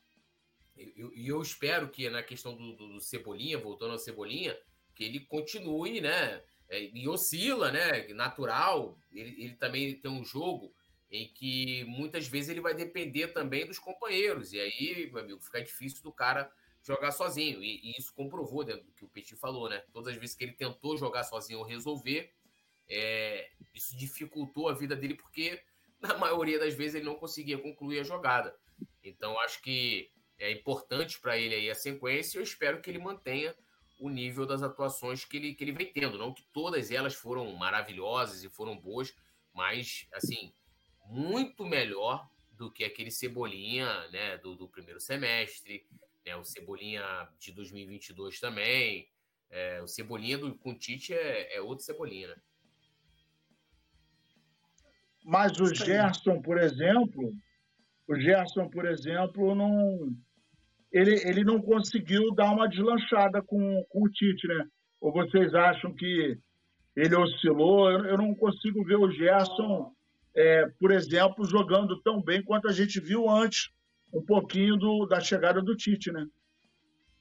e eu, eu, espero que na questão do, do, do, Cebolinha, voltando ao Cebolinha, que ele continue, né? É, e oscila, né? Natural. Ele, ele também tem um jogo em que muitas vezes ele vai depender também dos companheiros. E aí, meu amigo, fica difícil do cara jogar sozinho. E, e isso comprovou dentro do que o Petit falou, né? Todas as vezes que ele tentou jogar sozinho ou resolver, é, isso dificultou a vida dele, porque na maioria das vezes ele não conseguia concluir a jogada. Então, acho que é importante para ele aí a sequência. Eu espero que ele mantenha o nível das atuações que ele, que ele vem tendo. Não que todas elas foram maravilhosas e foram boas, mas, assim, muito melhor do que aquele Cebolinha né, do, do primeiro semestre, né, o Cebolinha de 2022 também. É, o Cebolinha do, com Tite é, é outro Cebolinha, né? Mas o Gerson, por exemplo, o Gerson, por exemplo, não ele, ele não conseguiu dar uma deslanchada com, com o Tite, né? Ou vocês acham que ele oscilou? Eu, eu não consigo ver o Gerson, é, por exemplo, jogando tão bem quanto a gente viu antes, um pouquinho do, da chegada do Tite, né?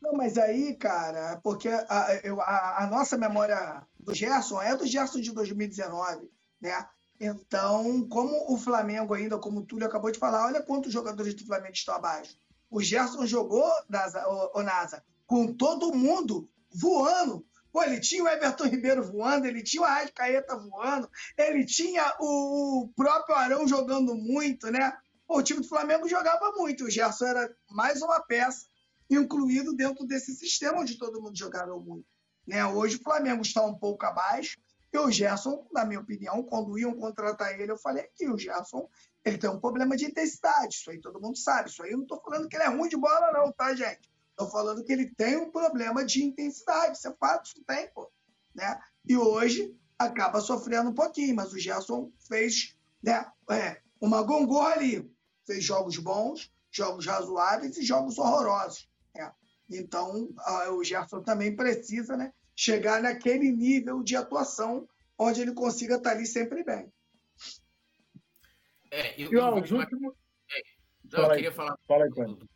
Não, mas aí, cara, porque a, eu, a, a, nossa memória do Gerson é do Gerson de 2019, né? Então, como o Flamengo ainda, como o Túlio acabou de falar, olha quantos jogadores do Flamengo estão abaixo. O Gerson jogou, NASA, o, o NASA, com todo mundo voando. Pô, ele tinha o Everton Ribeiro voando, ele tinha o Arrascaeta voando, ele tinha o próprio Arão jogando muito, né? Pô, o time do Flamengo jogava muito, o Gerson era mais uma peça incluído dentro desse sistema onde todo mundo jogava muito. Né? Hoje o Flamengo está um pouco abaixo, e o Gerson, na minha opinião, quando iam contratar ele, eu falei que o Gerson ele tem um problema de intensidade, isso aí todo mundo sabe. Isso aí eu não estou falando que ele é ruim de bola, não, tá, gente? Estou falando que ele tem um problema de intensidade. Isso é fato, isso tem, pô. Né? E hoje acaba sofrendo um pouquinho, mas o Gerson fez né, é, uma gongorra ali. Fez jogos bons, jogos razoáveis e jogos horrorosos. Né? Então, o Gerson também precisa né, chegar naquele nível de atuação onde ele consiga estar ali sempre bem. É, eu, eu, eu, último... é, não, eu queria falar. Fala aí, do,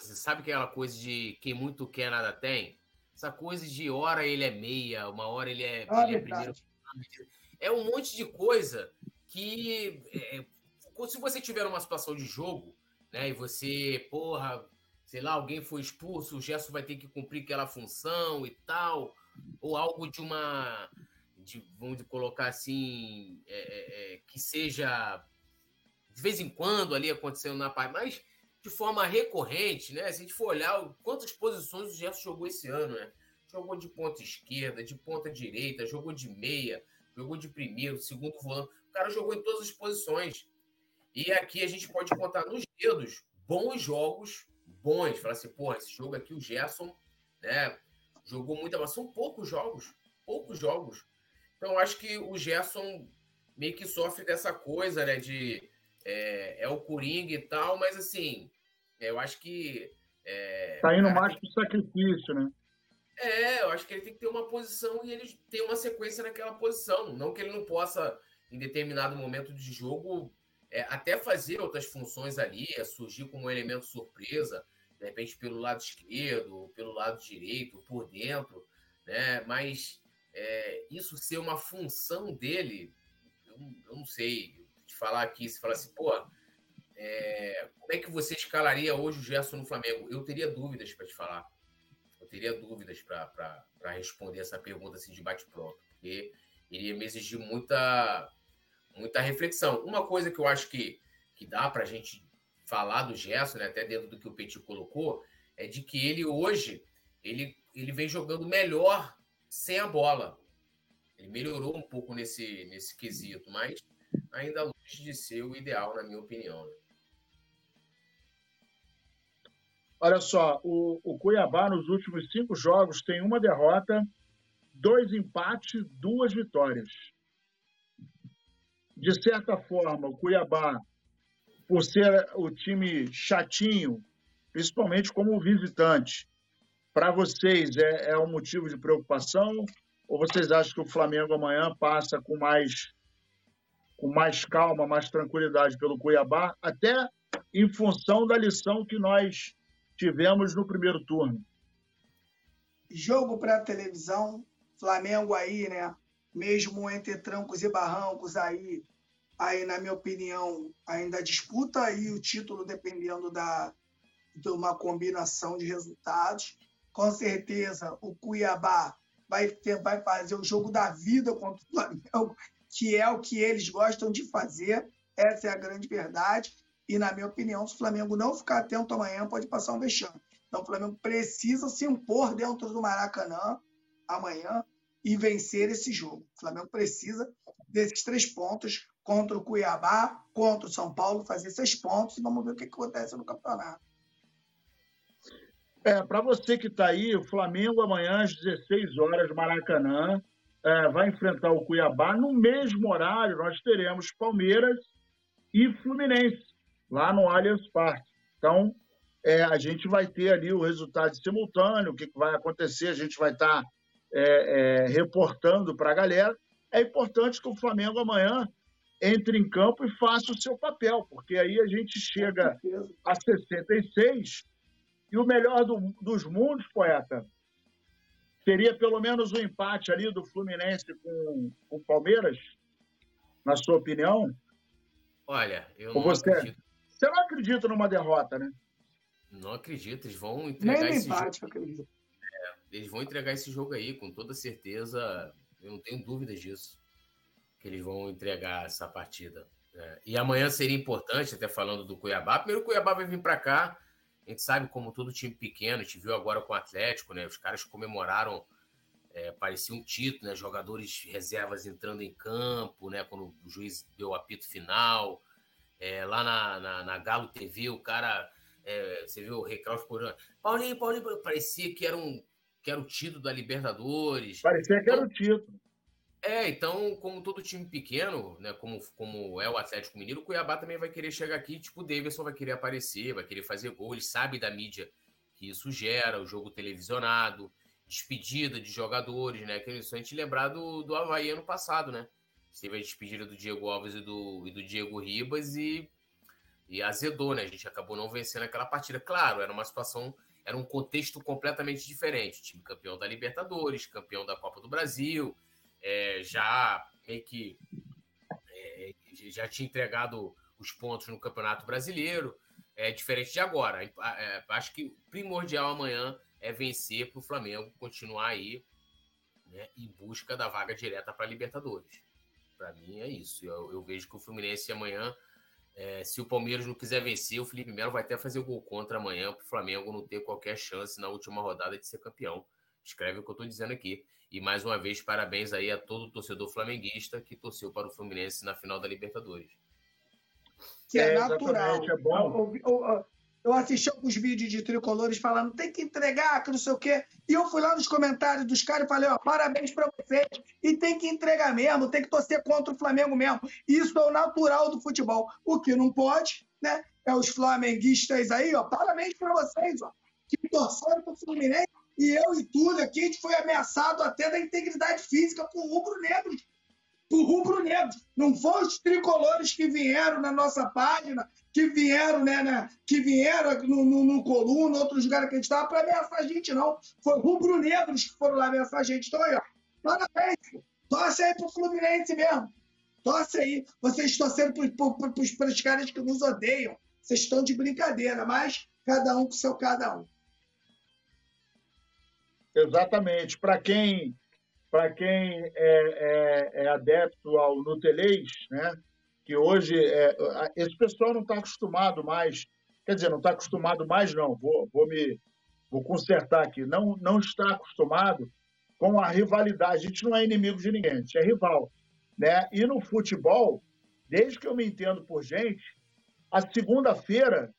sabe aquela coisa de quem muito quer, nada tem? Essa coisa de hora ele é meia, uma hora ele é, ah, ele é primeiro. É um monte de coisa que. É, se você tiver uma situação de jogo, né, e você, porra, sei lá, alguém foi expulso, o gesto vai ter que cumprir aquela função e tal, ou algo de uma. De, vamos colocar assim, é, é, é que seja de vez em quando ali acontecendo na parte, mas de forma recorrente, né? Se a gente for olhar quantas posições o Gerson jogou esse ano, né? Jogou de ponta esquerda, de ponta direita, jogou de meia, jogou de primeiro, segundo volante. O cara jogou em todas as posições. E aqui a gente pode contar nos dedos bons jogos, bons. Falar assim, porra, esse jogo aqui o Gerson, né? Jogou muito, mas são poucos jogos, poucos jogos. Então acho que o Gerson meio que sofre dessa coisa, né? De é, é o Coringa e tal, mas assim, eu acho que. É, tá indo mais pro sacrifício, né? É, eu acho que ele tem que ter uma posição e ele tem uma sequência naquela posição. Não que ele não possa, em determinado momento de jogo, é, até fazer outras funções ali, é, surgir como um elemento surpresa, de repente pelo lado esquerdo, pelo lado direito, por dentro, né? Mas é, isso ser uma função dele, eu, eu não sei falar aqui, se falar assim, pô, é, como é que você escalaria hoje o Gerson no Flamengo? Eu teria dúvidas para te falar. Eu teria dúvidas para responder essa pergunta assim, de bate-pronto, porque iria me exigir muita, muita reflexão. Uma coisa que eu acho que, que dá para a gente falar do Gerson, né, até dentro do que o Petit colocou, é de que ele hoje ele, ele vem jogando melhor sem a bola. Ele melhorou um pouco nesse, nesse quesito, mas ainda longe de ser o ideal, na minha opinião. Né? Olha só, o, o Cuiabá nos últimos cinco jogos tem uma derrota, dois empates, duas vitórias. De certa forma, o Cuiabá, por ser o time chatinho, principalmente como visitante, para vocês é, é um motivo de preocupação? Ou vocês acham que o Flamengo amanhã passa com mais, com mais calma, mais tranquilidade pelo Cuiabá, até em função da lição que nós tivemos no primeiro turno? Jogo para televisão, Flamengo aí, né? Mesmo entre trancos e barrancos aí, aí na minha opinião, ainda disputa aí o título dependendo da de uma combinação de resultados. Com certeza o Cuiabá vai, ter, vai fazer o jogo da vida contra o Flamengo, que é o que eles gostam de fazer. Essa é a grande verdade. E, na minha opinião, se o Flamengo não ficar atento amanhã, pode passar um vexame. Então, o Flamengo precisa se impor dentro do Maracanã amanhã e vencer esse jogo. O Flamengo precisa desses três pontos contra o Cuiabá, contra o São Paulo, fazer seis pontos e vamos ver o que acontece no campeonato. É, para você que está aí, o Flamengo amanhã às 16 horas, Maracanã, é, vai enfrentar o Cuiabá. No mesmo horário, nós teremos Palmeiras e Fluminense, lá no Allianz Parque. Então, é, a gente vai ter ali o resultado simultâneo, o que, vai acontecer, a gente vai estar tá, é, é, reportando para a galera. É importante que o Flamengo amanhã entre em campo e faça o seu papel, porque aí a gente chega a 66 e o melhor do, dos mundos, poeta, seria pelo menos o um empate ali do Fluminense com, com o Palmeiras, na sua opinião? Olha, eu não você, acredito. Você não acredita numa derrota, né? Não acredito, eles vão entregar Nem esse empate, jogo. acredito. É, eles vão entregar esse jogo aí, com toda certeza. Eu não tenho dúvidas disso. Que eles vão entregar essa partida. É, e amanhã seria importante, até falando do Cuiabá. Primeiro, o Cuiabá vai vir para cá a gente sabe como todo time pequeno, a gente viu agora com o Atlético, né? Os caras comemoraram, é, parecia um título, né? Jogadores reservas entrando em campo, né? Quando o juiz deu o apito final. É, lá na, na, na, Galo TV, o cara, é, você viu o Recalque por Paulinho, Paulinho, parecia que era um que era o título da Libertadores. Parecia que era o título. É, então, como todo time pequeno, né, como, como é o Atlético Mineiro, o Cuiabá também vai querer chegar aqui, tipo, o Davidson vai querer aparecer, vai querer fazer gol, ele sabe da mídia que isso gera, o jogo televisionado, despedida de jogadores, né, que isso a gente lembrar do, do Havaí ano passado, né, teve a despedida do Diego Alves e do, e do Diego Ribas e, e azedou, né, a gente acabou não vencendo aquela partida. Claro, era uma situação, era um contexto completamente diferente, time campeão da Libertadores, campeão da Copa do Brasil, é, já meio que é, já tinha entregado os pontos no Campeonato Brasileiro, é diferente de agora. É, acho que primordial amanhã é vencer para o Flamengo continuar aí né, em busca da vaga direta para Libertadores. Para mim é isso. Eu, eu, vejo que o Fluminense amanhã, é, se o Palmeiras não quiser vencer, o Felipe Melo vai até fazer o gol contra amanhã para o Flamengo não ter qualquer chance na última rodada de ser campeão. Escreve o que eu estou dizendo aqui. E mais uma vez, parabéns aí a todo torcedor flamenguista que torceu para o Fluminense na final da Libertadores. Que é, é natural. É bom. Eu, eu, eu, assisti alguns vídeos de tricolores falando tem que entregar, que não sei o quê. E eu fui lá nos comentários dos caras e falei, ó, parabéns para vocês. E tem que entregar mesmo, tem que torcer contra o Flamengo mesmo. Isso é o natural do futebol. O que não pode, né? É os flamenguistas aí, ó, parabéns para vocês, ó, que torceram para o Fluminense e eu e Túlio aqui, a gente foi ameaçado até da integridade física por rubro-negros. Por rubro-negros. Não foram os tricolores que vieram na nossa página, que vieram, né, né que vieram no, no, no Coluna, outros lugares que a gente estava, para ameaçar a gente, não. Foi rubro-negros que foram lá ameaçar a gente. Então, aí, ó, parabéns. Torce aí pro Fluminense mesmo. Torce aí. Vocês torcendo para os caras que nos odeiam. Vocês estão de brincadeira, mas cada um com seu cada um. Exatamente. Para quem, para quem é, é, é, adepto ao Nutelês, né? que hoje é, esse pessoal não está acostumado mais, quer dizer, não está acostumado mais, não, vou, vou me vou consertar aqui, não, não está acostumado com a rivalidade. A gente não é inimigo de ninguém, a gente é rival. Né? E no futebol, desde que eu me entendo por gente, a segunda-feira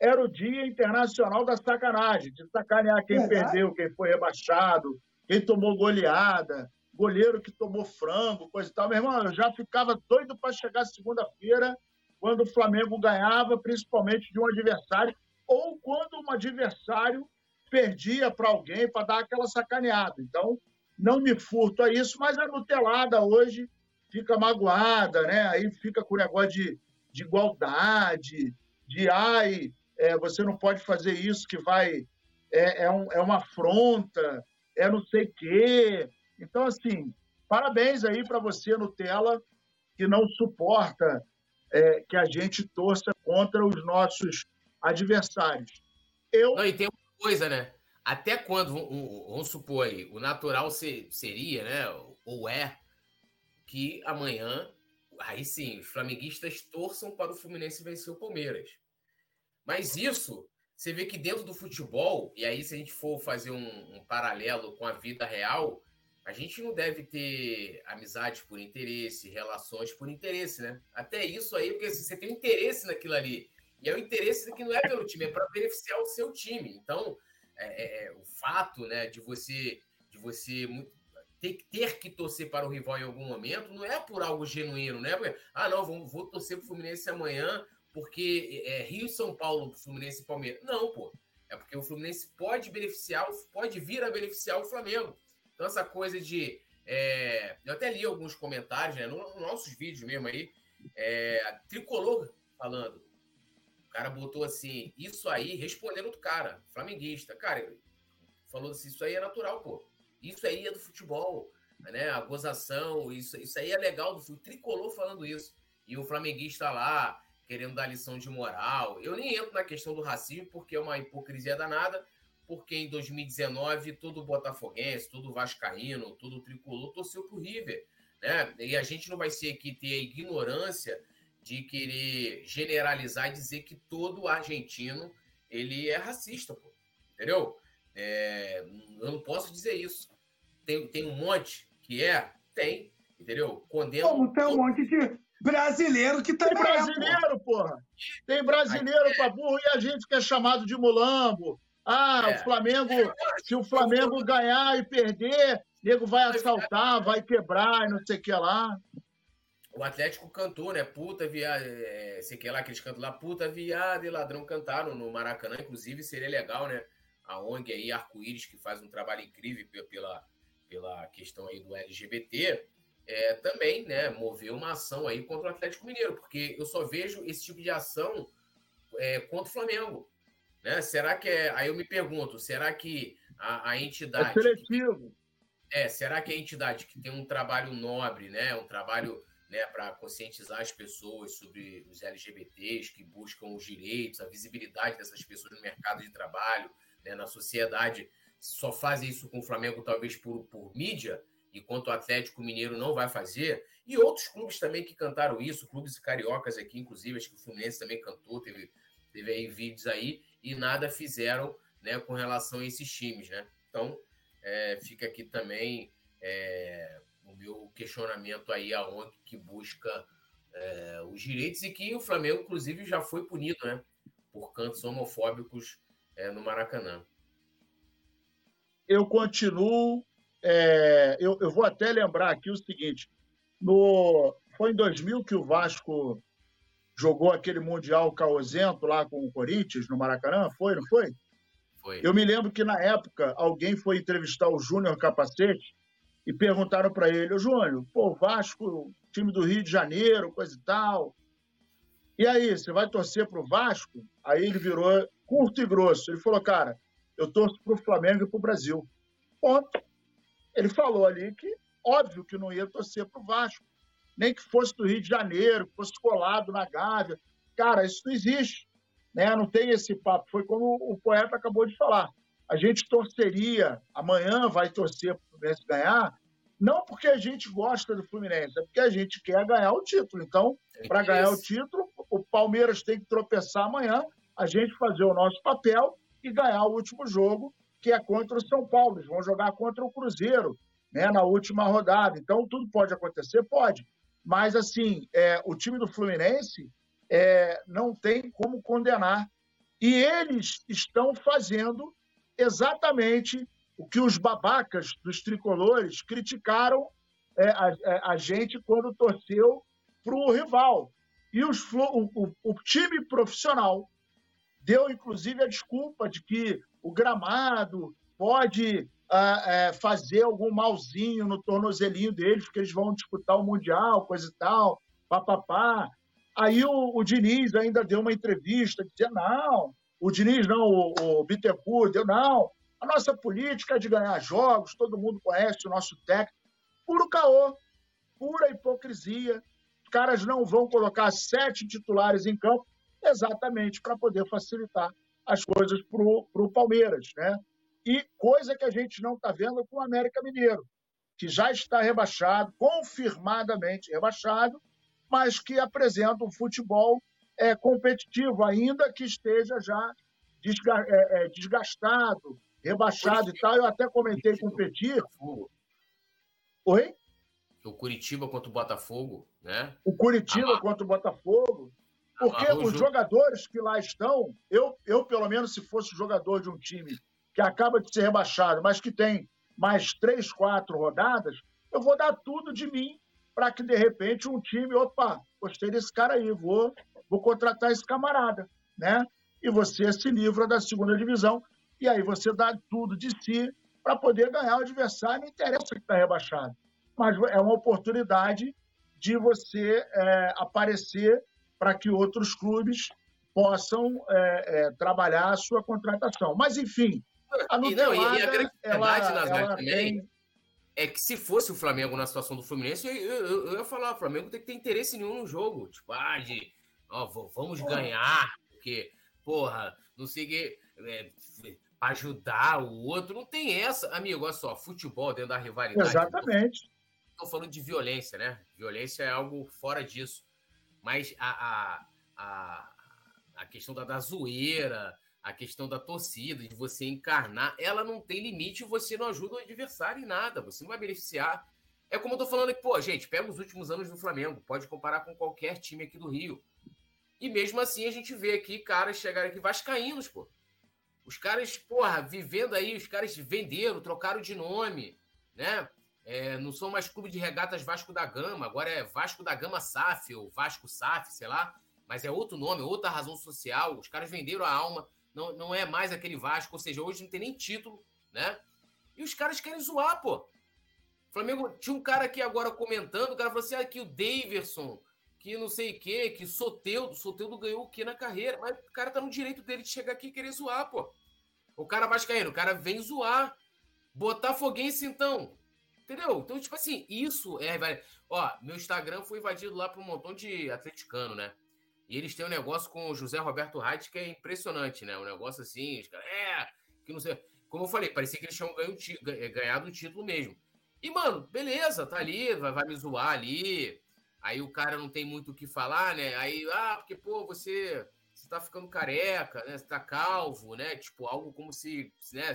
era o Dia Internacional da Sacanagem, de sacanear quem Verdade. perdeu, quem foi rebaixado, quem tomou goleada, goleiro que tomou frango, coisa e tal. Meu irmão, eu já ficava doido para chegar segunda-feira, quando o Flamengo ganhava, principalmente de um adversário, ou quando um adversário perdia para alguém para dar aquela sacaneada. Então, não me furto a isso, mas a Nutelada hoje fica magoada, né? Aí fica com o negócio de, de igualdade, de ai, é, você não pode fazer isso que vai. É, é, um, é uma afronta, é não sei o quê. Então, assim, parabéns aí para você, Nutella, que não suporta é, que a gente torça contra os nossos adversários. Eu... Não, e tem uma coisa, né? Até quando, vamos supor aí, o natural seria, né, ou é, que amanhã, aí sim, os flamenguistas torçam para o Fluminense vencer o Palmeiras. Mas isso, você vê que dentro do futebol, e aí se a gente for fazer um, um paralelo com a vida real, a gente não deve ter amizades por interesse, relações por interesse, né? Até isso aí, porque assim, você tem interesse naquilo ali. E é o interesse que não é pelo time, é para beneficiar o seu time. Então, é, é, é, o fato né, de você de você ter, ter que torcer para o rival em algum momento não é por algo genuíno, né? Porque, ah, não, vou, vou torcer para o Fluminense amanhã porque é Rio São Paulo, Fluminense e Palmeiras. Não, pô. É porque o Fluminense pode beneficiar, pode vir a beneficiar o Flamengo. Então, essa coisa de. É, eu até li alguns comentários, né, nos nossos vídeos mesmo aí, é, tricolor falando cara botou assim, isso aí, respondendo do cara, flamenguista. Cara, falou assim, isso aí é natural, pô. Isso aí é do futebol, né? A gozação, isso, isso aí é legal do futebol. Tricolor falando isso. E o flamenguista lá, querendo dar lição de moral. Eu nem entro na questão do racismo, porque é uma hipocrisia danada, porque em 2019 todo botafoguense, todo vascaíno, todo tricolor torceu pro River, né? E a gente não vai ser aqui ter a ignorância de querer generalizar e dizer que todo argentino ele é racista, pô. Entendeu? É, eu não posso dizer isso. Tem, tem um monte que é? Tem, entendeu? Condeno. Como tem um monte de brasileiro que também Tem brasileiro, é, porra. Tem brasileiro pra burro e a gente que é chamado de mulambo. Ah, é. o Flamengo, se o Flamengo ganhar e perder, nego vai assaltar, vai quebrar e não sei o que lá o Atlético cantou, né? Puta, viado, é, sei que lá, aqueles cantos lá, puta, viado e ladrão cantaram no Maracanã. Inclusive, seria legal, né? A ONG aí, Arco-Íris, que faz um trabalho incrível pela, pela questão aí do LGBT, é, também, né? Mover uma ação aí contra o Atlético Mineiro, porque eu só vejo esse tipo de ação é, contra o Flamengo. Né? Será que é. Aí eu me pergunto, será que a, a entidade. É seletivo. Que, é, será que a entidade que tem um trabalho nobre, né? Um trabalho né, para conscientizar as pessoas sobre os LGBTs que buscam os direitos, a visibilidade dessas pessoas no mercado de trabalho, né, na sociedade, só faz isso com o Flamengo talvez por, por mídia, enquanto o Atlético Mineiro não vai fazer, e outros clubes também que cantaram isso, clubes cariocas aqui, inclusive, acho que o Fluminense também cantou, teve, teve aí vídeos aí, e nada fizeram né, com relação a esses times, né? Então, é, fica aqui também é, o meu questionamento aí a ONG que busca é, os direitos e que o Flamengo, inclusive, já foi punido, né? Por cantos homofóbicos é, no Maracanã. Eu continuo. É, eu, eu, vou até lembrar aqui o seguinte: no, foi em 2000 que o Vasco jogou aquele Mundial caosento lá com o Corinthians no Maracanã? Foi, não foi? Foi. Eu me lembro que na época alguém foi entrevistar o Júnior Capacete e perguntaram para ele, ô Júnior, pô, Vasco, time do Rio de Janeiro, coisa e tal. E aí, você vai torcer para o Vasco? Aí ele virou curto e grosso. Ele falou, cara, eu torço para o Flamengo e para o Brasil. Ponto. Ele falou ali que, óbvio que não ia torcer para o Vasco. Nem que fosse do Rio de Janeiro, que fosse colado na Gávea. Cara, isso não existe. Né? Não tem esse papo. Foi como o poeta acabou de falar a gente torceria, amanhã vai torcer para o Fluminense ganhar, não porque a gente gosta do Fluminense, é porque a gente quer ganhar o título. Então, para ganhar o título, o Palmeiras tem que tropeçar amanhã, a gente fazer o nosso papel e ganhar o último jogo, que é contra o São Paulo. Eles vão jogar contra o Cruzeiro né, na última rodada. Então, tudo pode acontecer? Pode. Mas, assim, é, o time do Fluminense é, não tem como condenar E eles estão fazendo exatamente o que os babacas dos tricolores criticaram é, a, é, a, gente quando torceu para o rival. E os, o, o, o time profissional deu, inclusive, a desculpa de que o gramado pode é, fazer algum malzinho no tornozelinho deles, porque eles vão disputar o Mundial, coisa e tal, papapá. Aí o, o Diniz ainda deu uma entrevista dizendo, não, o Diniz não, o, o Bittencourt deu, não, a nossa política é de ganhar jogos, todo mundo conhece o nosso técnico. Puro caô, pura hipocrisia. Os caras não vão colocar sete titulares em campo exatamente para poder facilitar as coisas para o Palmeiras, né? E coisa que a gente não está vendo com o América Mineiro, que já está rebaixado, confirmadamente rebaixado, mas que apresenta um futebol é, competitivo, ainda que esteja já é, é, desgastado, rebaixado e tal. Eu até comentei com o Petir. Oi? O Curitiba contra o Botafogo, né? O Curitiba ah, contra o Botafogo. Porque os jogadores que lá estão, eu, eu, pelo menos, se fosse jogador de um time que acaba de ser rebaixado, mas que tem mais três, quatro rodadas, eu vou dar tudo de mim para que, de repente, um time, opa, gostei desse cara aí, vou, vou contratar esse camarada, né? E você se livra da segunda divisão, e aí você dá tudo de si para poder ganhar o adversário, não interessa que está rebaixado. Mas é uma oportunidade de você é, aparecer para que outros clubes possam é, é, trabalhar a sua contratação. Mas, enfim, a e, não, e, a grande verdade, Nazar, também, tem... é que se fosse o Flamengo na situação do Fluminense, eu, eu, eu, ia falar, o Flamengo tem que ter interesse nenhum no jogo. Tipo, ah, de, ó, vamos porra. ganhar, porque, porra, não sei o que, é, ajudar o outro, não tem essa. Amigo, olha só, futebol dentro da rivalidade. Exatamente. Estou falando de violência, né? Violência é algo fora disso. Mas a, a, a, a questão da, da zoeira, a questão da torcida, de você encarnar, ela não tem limite você não ajuda o adversário em nada, você não vai beneficiar. É como eu tô falando aqui, pô, gente, pega os últimos anos do Flamengo, pode comparar com qualquer time aqui do Rio. E mesmo assim a gente vê aqui caras chegarem aqui vascaínos, pô. Os caras, porra, vivendo aí, os caras venderam, trocaram de nome, né? É, não são mais clube de regatas Vasco da Gama, agora é Vasco da Gama SAF, ou Vasco SAF, sei lá, mas é outro nome, outra razão social. Os caras venderam a alma não, não é mais aquele Vasco, ou seja, hoje não tem nem título, né? E os caras querem zoar, pô. Flamengo tinha um cara aqui agora comentando, o cara falou assim: ah, que o Daverson, que não sei o quê, que Soteudo, Soteudo ganhou o quê na carreira? Mas o cara tá no direito dele de chegar aqui e querer zoar, pô. O cara vascaíno, o cara vem zoar. Botafoguense, então. Entendeu? Então, tipo assim, isso é. Ó, meu Instagram foi invadido lá por um montão de atleticano, né? E eles têm um negócio com o José Roberto Reit que é impressionante, né? Um negócio assim, os caras, é, que não sei. Como eu falei, parecia que eles tinham eh, ganhado um título mesmo. E, mano, beleza, tá ali, vai, vai me zoar ali. Aí o cara não tem muito o que falar, né? Aí, ah, porque, pô, você, você tá ficando careca, né? Você tá calvo, né? Tipo, algo como se, né?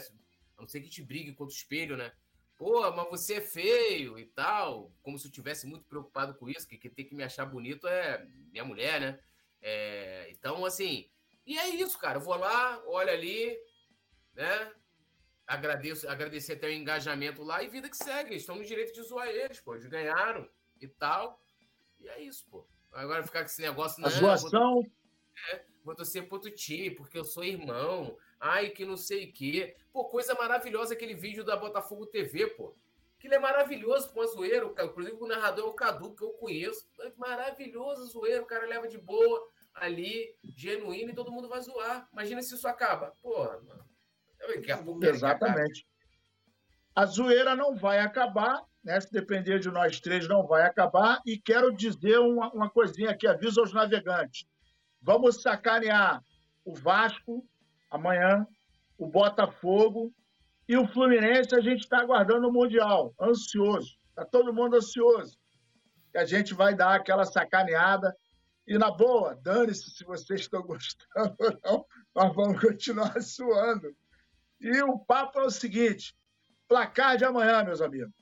A não ser que te brigue contra o espelho, né? Pô, mas você é feio e tal. Como se eu tivesse muito preocupado com isso, que quem tem que me achar bonito é minha mulher, né? É, então, assim, e é isso, cara. Eu vou lá, olho ali, né? Agradeço, agradecer até o engajamento lá e vida que segue. Estão no direito de zoar eles, pô. Eles ganharam e tal. E é isso, pô. Agora ficar com esse negócio. A não, zoação. Vou, é, vou torcer pro outro time, porque eu sou irmão. Ai, que não sei o quê. Pô, coisa maravilhosa aquele vídeo da Botafogo TV, pô. Aquilo é maravilhoso com a zoeira. Inclusive o narrador é o Cadu, que eu conheço. É maravilhoso zoeira. O cara leva de boa ali, genuíno, e todo mundo vai zoar. Imagina se isso acaba. Porra, mano. Exatamente. A zoeira não vai acabar, né? Se depender de nós três, não vai acabar. E quero dizer uma, uma coisinha aqui, aviso aos navegantes. Vamos sacanear o Vasco amanhã, o Botafogo e o Fluminense. A gente está aguardando o Mundial, ansioso. Está todo mundo ansioso. E a gente vai dar aquela sacaneada e na boa, dane-se se vocês estão gostando ou não, nós vamos continuar suando. E o papo é o seguinte: placar de amanhã, meus amigos.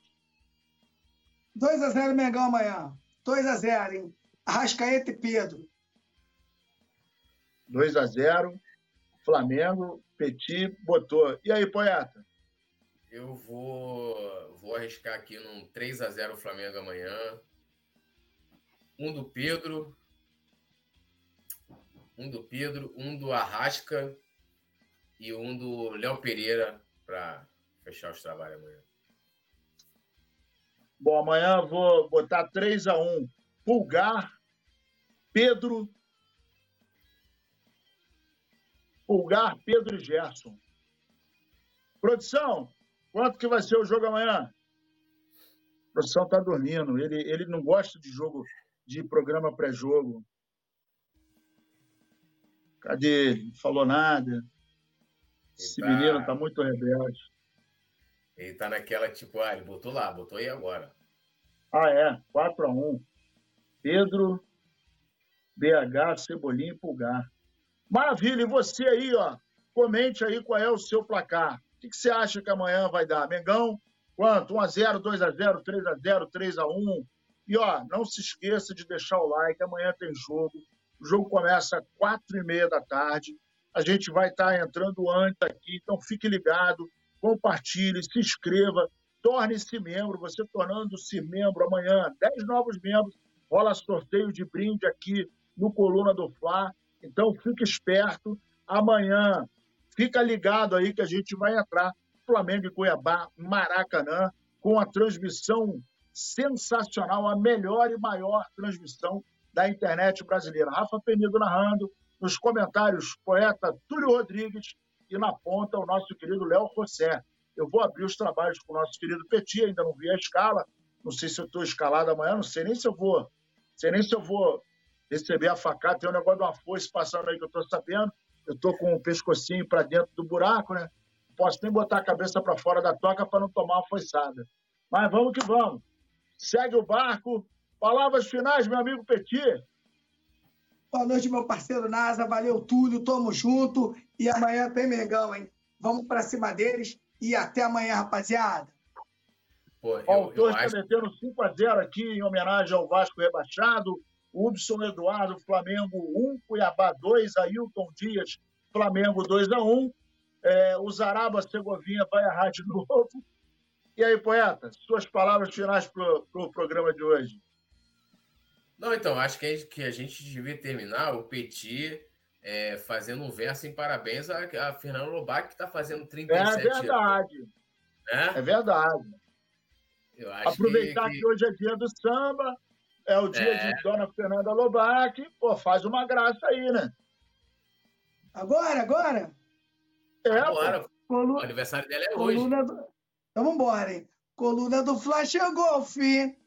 2 a 0 Mengão amanhã. 2 a 0 hein? Arrascaeta e Pedro. 2 a 0 Flamengo, Petit botou. E aí, poeta? Eu vou, vou arriscar aqui num 3 a 0 Flamengo amanhã. Um do Pedro, um do Pedro, um do Arrasca e um do Léo Pereira para fechar os trabalhos amanhã. Bom, amanhã vou botar 3 a 1 Pulgar, Pedro. Pulgar, Pedro e Gerson. Produção, quanto que vai ser o jogo amanhã? A produção está dormindo. Ele, ele não gosta de jogo, de programa pré-jogo. Cadê ele? Não falou nada. Esse tá... menino tá muito rebelde. Ele tá naquela, tipo, ah, ele botou lá, botou aí agora. Ah, é. 4x1. Pedro, BH, Cebolinha e Pulgar. Maravilha. E você aí, ó, comente aí qual é o seu placar. O que, que você acha que amanhã vai dar? Mengão, quanto? 1x0, 2x0, 3x0, 3x1. E, ó, não se esqueça de deixar o like. Amanhã tem jogo. O jogo começa às quatro e meia da tarde. A gente vai estar tá entrando antes aqui, então fique ligado, compartilhe, se inscreva, torne-se membro. Você tornando-se membro amanhã, 10 novos membros, rola sorteio de brinde aqui no Coluna do Fla. Então fique esperto. Amanhã, fica ligado aí que a gente vai entrar Flamengo e Cuiabá, Maracanã, com a transmissão sensacional, a melhor e maior transmissão da internet brasileira. Rafa Penido narrando, nos comentários, poeta Túlio Rodrigues e na ponta o nosso querido Léo José. Eu vou abrir os trabalhos com o nosso querido Petit, ainda não vi a escala, não sei se eu estou escalado amanhã, não sei nem se eu vou, sei nem se eu vou receber a facada, tem um negócio de uma foice passando aí que eu estou sabendo, eu estou com o pescocinho para dentro do buraco, né? Posso nem botar a cabeça para fora da toca para não tomar uma foiçada. Mas vamos que vamos. Segue o barco, Palavras finais, meu amigo Petit. Boa noite, meu parceiro NASA. Valeu, Túlio. Tamo junto. E amanhã tem Mengão, hein? Vamos para cima deles. E até amanhã, rapaziada. Pô, eu, Ó, o Torres está acho... metendo 5x0 aqui em homenagem ao Vasco rebaixado. Hudson Eduardo, Flamengo 1, Cuiabá 2, Ailton Dias, Flamengo 2x1. É, o Zaraba Segovinha vai errar de novo. E aí, poeta, suas palavras finais para o pro programa de hoje. Não, então, acho que a gente, que a gente devia terminar o Petit é, fazendo um verso em parabéns a, a Fernando Lobac, que está fazendo 37 É verdade. Anos. É, é verdade. Aproveitar que... que... hoje é dia do samba, é o dia é. de Dona Fernanda Lobac, pô, faz uma graça aí, né? Agora, agora? É, agora. Colu... O aniversário dela é Coluna hoje. Do... Então vamos embora, hein? Coluna do Flash chegou, fim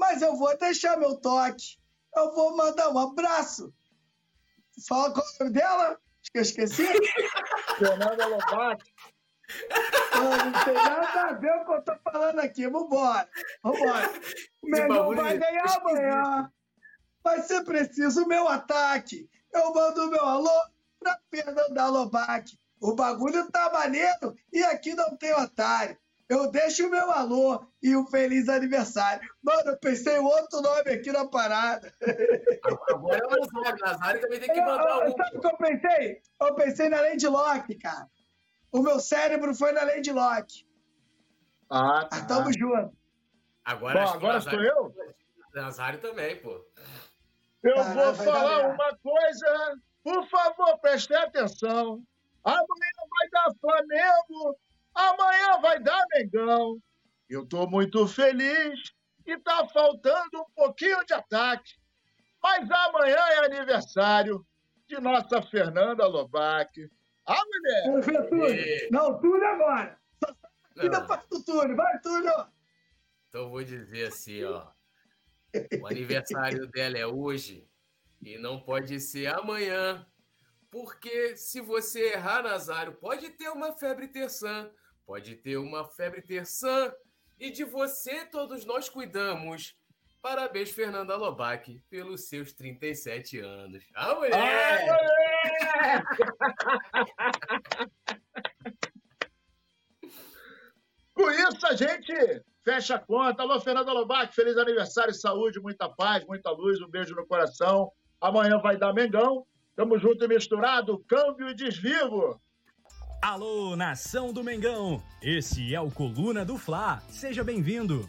mas eu vou deixar meu toque. Eu vou mandar um abraço. Fala qual é o nome dela? Acho que eu esqueci. Fernanda Lobato. Não, tem nada a ver com o que eu tô falando aqui. Vambora. Vambora. O Mengão vai ganhar amanhã. Vai ser preciso o meu ataque. Eu mando o meu alô pra Fernanda Lobac. O bagulho tá maneiro e aqui não tem otário eu deixo o meu alô e um feliz aniversário. Mano, eu pensei em outro nome aqui na parada. Agora é o Nazário. Nazário também tem que mandar um. Sabe o que eu pensei? Eu pensei na Lady Locke, cara. O meu cérebro foi na Lady Locke. Ah, tá. tamo junto. Agora, Bom, agora sou eu? Nazário também, pô. Eu vou falar uma coisa. Por favor, prestem atenção. Amanhã vai dar Flamengo Amanhã vai dar Mengão. Eu estou muito feliz e está faltando um pouquinho de ataque. Mas amanhã é aniversário de nossa Fernanda Lobac. A mulher. Túlio. Não, Túlio agora. Ainda do Túlio. Vai, Túlio. Então vou dizer assim, ó. O aniversário dela é hoje e não pode ser amanhã. Porque se você errar, Nazário, pode ter uma febre terçã, pode ter uma febre terçã e de você todos nós cuidamos. Parabéns, Fernanda Lobac, pelos seus 37 anos. Ah, mulher! Ah, Com isso, a gente fecha a conta. Alô, Fernanda Lobac, feliz aniversário, saúde, muita paz, muita luz, um beijo no coração. Amanhã vai dar Mengão. Tamo junto e misturado, câmbio e desvivo. Alô, nação do Mengão! Esse é o Coluna do Fla. Seja bem-vindo.